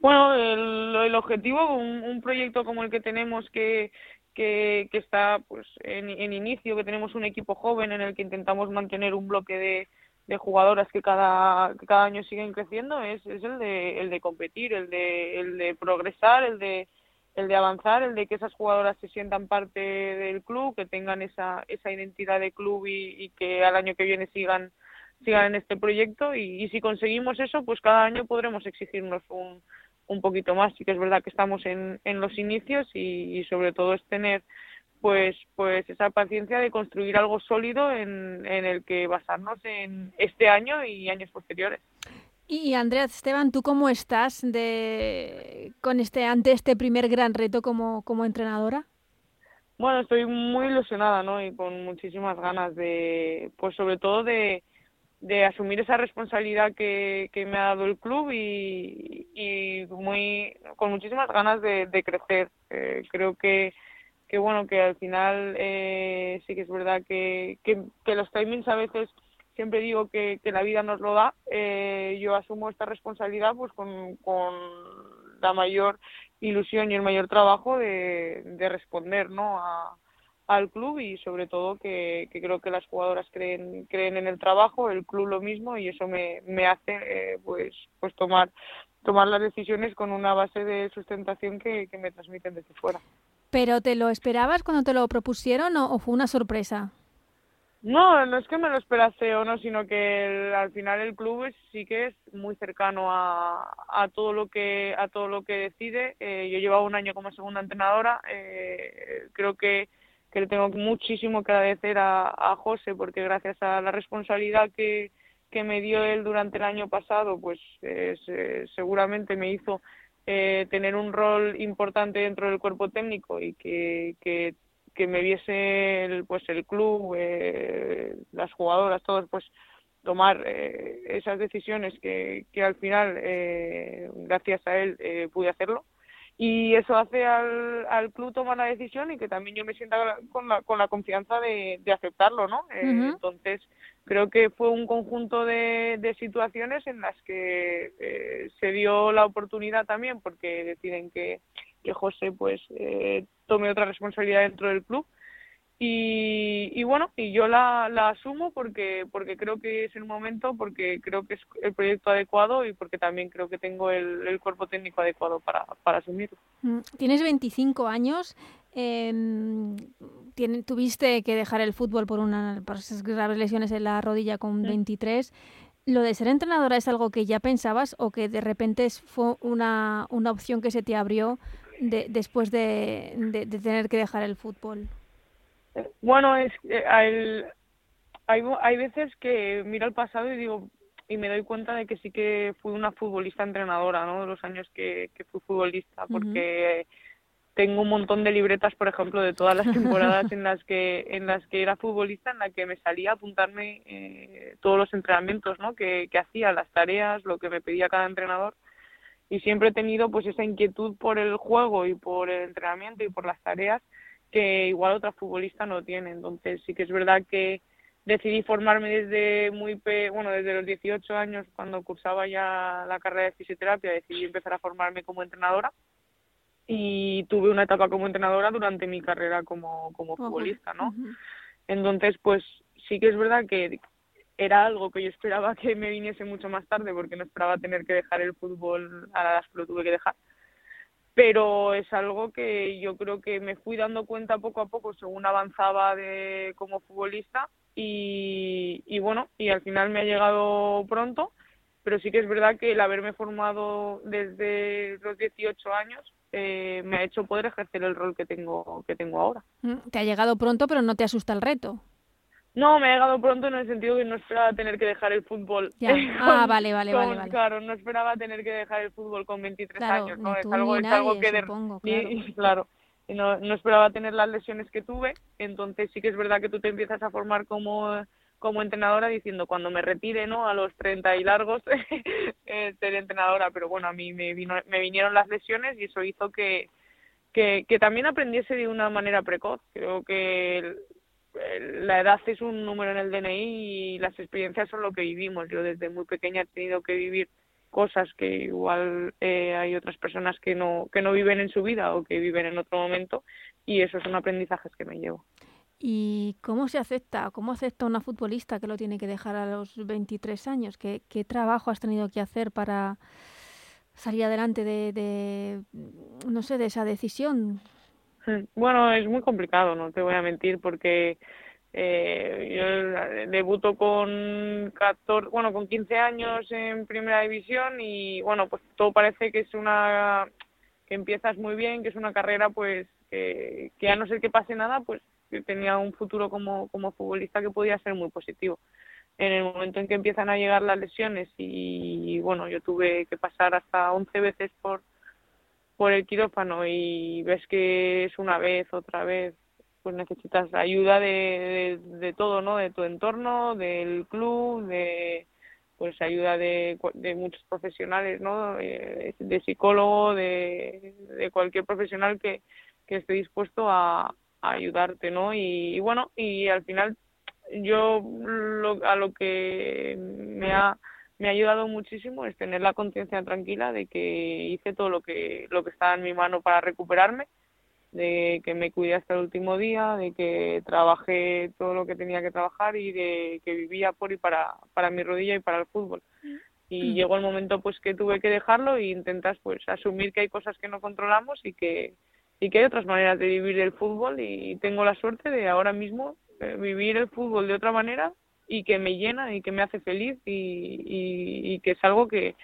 Bueno, el, el objetivo, un, un proyecto como el que tenemos que, que, está pues en, inicio, que tenemos un equipo joven en el que intentamos mantener un bloque de, de jugadoras que cada, que cada año siguen creciendo, es, es el, de, el de competir, el de, el de progresar, el de, el de avanzar, el de que esas jugadoras se sientan parte del club, que tengan esa, esa identidad de club y, que al año que viene sigan sigan en este proyecto. Y si conseguimos eso, pues cada año podremos exigirnos un, un poquito más. Sí que es verdad que estamos en, en los inicios y, sobre todo es tener pues pues esa paciencia de construir algo sólido en, en el que basarnos en este año y años posteriores. Y Andrea Esteban, ¿tú cómo estás de con este ante este primer gran reto como, como entrenadora? Bueno, estoy muy ilusionada, ¿no? Y con muchísimas ganas de, pues sobre todo de, de asumir esa responsabilidad que, que me ha dado el club y, y muy con muchísimas ganas de, de crecer. Eh, creo que que bueno que al final eh, sí que es verdad que, que, los timings a veces siempre digo que, que la vida nos lo da eh, yo asumo esta responsabilidad pues con, con la mayor ilusión y el mayor trabajo de, de responder no a, al club y sobre todo que, que, creo que las jugadoras creen creen en el trabajo el club lo mismo y eso me, me hace eh, pues pues tomar tomar las decisiones con una base de sustentación que, que me transmiten desde fuera ¿Pero te lo esperabas cuando te lo propusieron o, o fue una sorpresa? No, no es que me lo esperase o no, sino que el, al final el club es, sí que es muy cercano a, a todo lo que a todo lo que decide. Eh, yo llevaba un año como segunda entrenadora. Eh, creo que, que le tengo muchísimo que agradecer a, a José porque gracias a la responsabilidad que, que me dio él durante el año pasado, pues eh, se, seguramente me hizo eh, tener un rol importante dentro del cuerpo técnico y que, que, que me viese el, pues el club, eh, las jugadoras, todos, pues tomar eh, esas decisiones que, que al final, eh, gracias a él, eh, pude hacerlo. Y eso hace al, al club tomar la decisión y que también yo me sienta con la, con la confianza de, de aceptarlo, ¿no? Uh -huh. Entonces, creo que fue un conjunto de, de situaciones en las que eh, se dio la oportunidad también porque deciden que, que José pues eh, tome otra responsabilidad dentro del club y, y bueno y yo la, la asumo porque porque creo que es el momento porque creo que es el proyecto adecuado y porque también creo que tengo el, el cuerpo técnico adecuado para, para asumirlo. Tienes 25 años eh, tiene, tuviste que dejar el fútbol por una por esas graves lesiones en la rodilla con 23 ¿Lo de ser entrenadora es algo que ya pensabas o que de repente fue una, una opción que se te abrió de, después de, de, de, tener que dejar el fútbol? Bueno, es eh, el, hay, hay veces que miro al pasado y digo y me doy cuenta de que sí que fui una futbolista entrenadora, ¿no? De los años que, que fui futbolista, porque uh -huh. tengo un montón de libretas, por ejemplo, de todas las temporadas en las que en las que era futbolista, en la que me salía a apuntarme eh, todos los entrenamientos, ¿no? Que, que hacía, las tareas, lo que me pedía cada entrenador y siempre he tenido pues esa inquietud por el juego y por el entrenamiento y por las tareas que igual otra futbolista no tiene. Entonces sí que es verdad que decidí formarme desde muy pe bueno desde los 18 años cuando cursaba ya la carrera de fisioterapia decidí empezar a formarme como entrenadora. Y tuve una etapa como entrenadora durante mi carrera como como futbolista no entonces pues sí que es verdad que era algo que yo esperaba que me viniese mucho más tarde porque no esperaba tener que dejar el fútbol a las que lo tuve que dejar pero es algo que yo creo que me fui dando cuenta poco a poco según avanzaba de como futbolista y, y bueno, y al final me ha llegado pronto, pero sí que es verdad que el haberme formado desde los 18 años eh, me ha hecho poder ejercer el rol que tengo que tengo ahora. Mm, te ha llegado pronto, pero no te asusta el reto. No, me ha llegado pronto en el sentido que no esperaba tener que dejar el fútbol. Ya. con, ah, vale, vale, con, vale, vale. Claro, no esperaba tener que dejar el fútbol con 23 claro, años, ¿no? es algo, es algo que de, supongo, claro. Y, claro no, no esperaba tener las lesiones que tuve, entonces sí que es verdad que tú te empiezas a formar como, como entrenadora diciendo cuando me retire, ¿no? A los 30 y largos eh, seré entrenadora, pero bueno, a mí me, vino, me vinieron las lesiones y eso hizo que, que, que también aprendiese de una manera precoz. Creo que la edad es un número en el DNI y las experiencias son lo que vivimos. Yo desde muy pequeña he tenido que vivir cosas que igual eh, hay otras personas que no que no viven en su vida o que viven en otro momento y esos son aprendizajes que me llevo. ¿Y cómo se acepta? ¿Cómo acepta una futbolista que lo tiene que dejar a los 23 años? ¿Qué, qué trabajo has tenido que hacer para salir adelante de, de, no sé, de esa decisión? Bueno, es muy complicado, no te voy a mentir, porque eh, yo debuto con 14, bueno, con 15 años en primera división y bueno, pues todo parece que es una que empiezas muy bien, que es una carrera pues que, que a no ser que pase nada, pues tenía un futuro como, como futbolista que podía ser muy positivo. En el momento en que empiezan a llegar las lesiones y, bueno, yo tuve que pasar hasta 11 veces por, por el quirófano y ves que es una vez, otra vez, pues necesitas ayuda de, de, todo, ¿no? De tu entorno, del club, de pues ayuda de, de muchos profesionales, ¿no? Eh, de, psicólogo, de, de cualquier profesional que, que esté dispuesto a, ayudarte, ¿no? Y, bueno, y al final yo a lo que me ha me ha ayudado muchísimo es tener la conciencia tranquila de que hice todo lo que lo que estaba en mi mano para recuperarme de que me cuidé hasta el último día, de que trabajé todo lo que tenía que trabajar y de que vivía por y para, para mi rodilla y para el fútbol. Y mm. llegó el momento pues que tuve que dejarlo e intentas pues asumir que hay cosas que no controlamos y que y que hay otras maneras de vivir el fútbol y tengo la suerte de ahora mismo eh, vivir el fútbol de otra manera y que me llena y que me hace feliz y, y, que es algo que,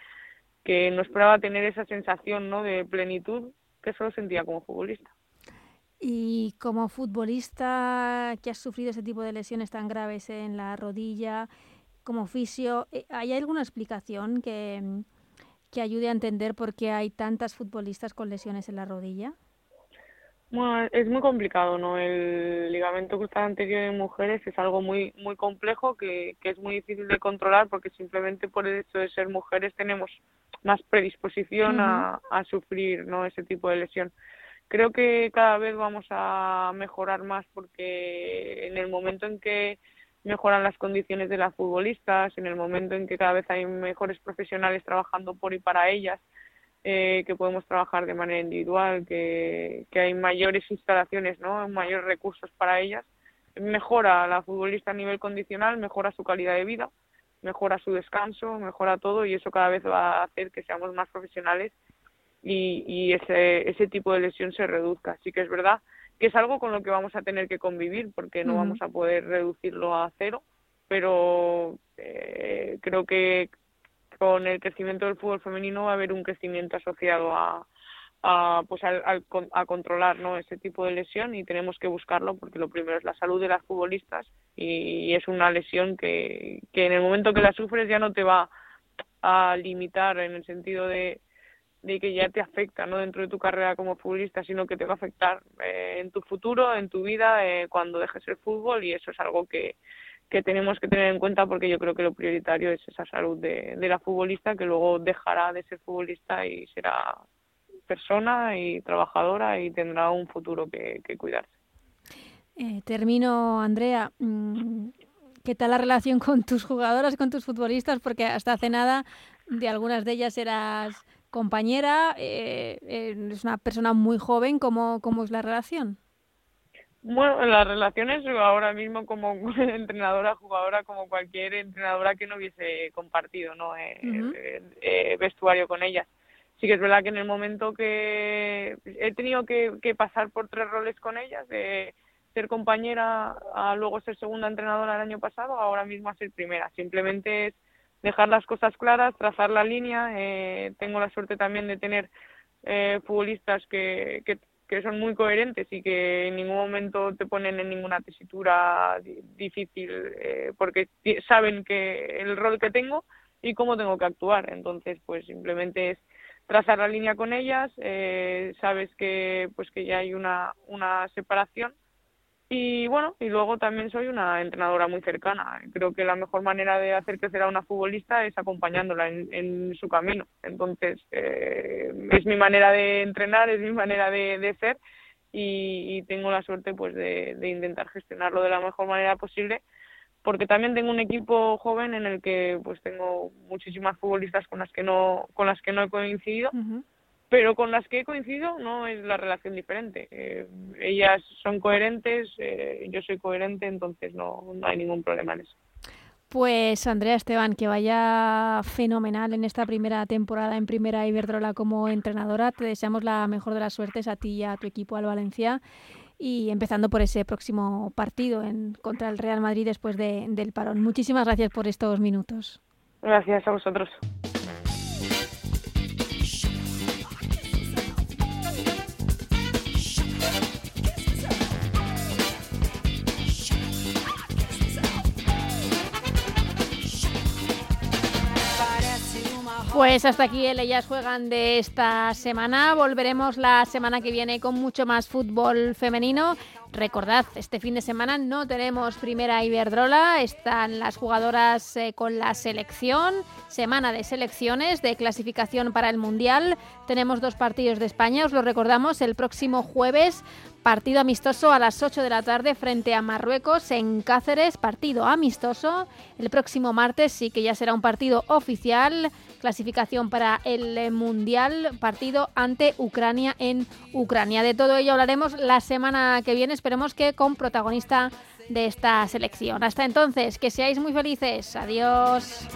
que no esperaba tener esa sensación ¿no? de plenitud que solo sentía como futbolista. Y como futbolista que has sufrido ese tipo de lesiones tan graves en la rodilla, como fisio, eh, ¿hay alguna explicación que, que ayude a entender por qué hay tantas futbolistas con lesiones en la rodilla? Bueno, es muy complicado, ¿no? El ligamento cruzado anterior en mujeres es algo muy muy complejo que, que es muy difícil de controlar porque simplemente por el hecho de ser mujeres tenemos más predisposición a, a sufrir no ese tipo de lesión. Creo que cada vez vamos a mejorar más porque en el momento en que mejoran las condiciones de las futbolistas, en el momento en que cada vez hay mejores profesionales trabajando por y para ellas, eh, que podemos trabajar de manera individual, que, que hay mayores instalaciones, ¿no? mayores recursos para ellas, mejora la futbolista a nivel condicional, mejora su calidad de vida, mejora su descanso, mejora todo y eso cada vez va a hacer que seamos más profesionales y, y ese, ese tipo de lesión se reduzca. Así que es verdad que es algo con lo que vamos a tener que convivir porque no vamos a poder reducirlo a cero, pero eh, creo que con el crecimiento del fútbol femenino va a haber un crecimiento asociado a, a pues al, a controlar ¿no? ese tipo de lesión y tenemos que buscarlo porque lo primero es la salud de las futbolistas y, es una lesión que, que en el momento que la sufres ya no te va a limitar en el sentido de de que ya te afecta no dentro de tu carrera como futbolista sino que te va a afectar eh, en tu futuro en tu vida eh, cuando dejes el fútbol y eso es algo que, que tenemos que tener en cuenta porque yo creo que lo prioritario es esa salud de, la futbolista que luego dejará de ser futbolista y será persona y trabajadora y tendrá un futuro que, cuidarse. Eh, termino, Andrea. Mm, ¿Qué tal la relación con tus jugadoras, con tus futbolistas? Porque hasta hace nada de algunas de ellas eras compañera, eh, eh, es una persona muy joven, ¿cómo, cómo es la relación? Bueno, la relación es ahora mismo como entrenadora, jugadora, como cualquier entrenadora que no hubiese compartido ¿no? Eh, vestuario con ellas. Sí que es verdad que en el momento que he tenido que, que pasar por tres roles con ellas, de ser compañera a luego ser segunda entrenadora el año pasado, ahora mismo a ser primera. Simplemente es dejar las cosas claras, trazar la línea. Eh, tengo la suerte también de tener eh, futbolistas que, que, son muy coherentes y que en ningún momento te ponen en ninguna tesitura difícil eh, porque saben que el rol que tengo y cómo tengo que actuar. Entonces, pues simplemente es trazar la línea con ellas. sabes que pues que ya hay una, una separación y bueno, y luego también soy una entrenadora muy cercana. Creo que la mejor manera de hacer crecer a una futbolista es acompañándola en, su camino. Entonces, eh, es mi manera de entrenar, es mi manera de, ser y, tengo la suerte pues de, intentar gestionarlo de la mejor manera posible porque también tengo un equipo joven en el que pues tengo muchísimas futbolistas con las que no con las que no he coincidido pero con las que he coincidido no es la relación diferente. Eh, ellas son coherentes, eh, yo soy coherente, entonces no, no hay ningún problema en eso. Pues Andrea Esteban, que vaya fenomenal en esta primera temporada en Primera Iberdrola como entrenadora. Te deseamos la mejor de las suertes a ti y a tu equipo al Valencia y empezando por ese próximo partido en, contra el Real Madrid después de, del parón. Muchísimas gracias por estos minutos. Gracias a vosotros. Pues hasta aquí el Ellas Juegan de esta semana. Volveremos la semana que viene con mucho más fútbol femenino. Recordad, este fin de semana no tenemos primera Iberdrola, están las jugadoras eh, con la selección, semana de selecciones de clasificación para el Mundial. Tenemos dos partidos de España, os lo recordamos, el próximo jueves Partido amistoso a las 8 de la tarde frente a Marruecos en Cáceres, partido amistoso. El próximo martes sí que ya será un partido oficial, clasificación para el Mundial, partido ante Ucrania en Ucrania. De todo ello hablaremos la semana que viene, esperemos que con protagonista de esta selección. Hasta entonces, que seáis muy felices. Adiós.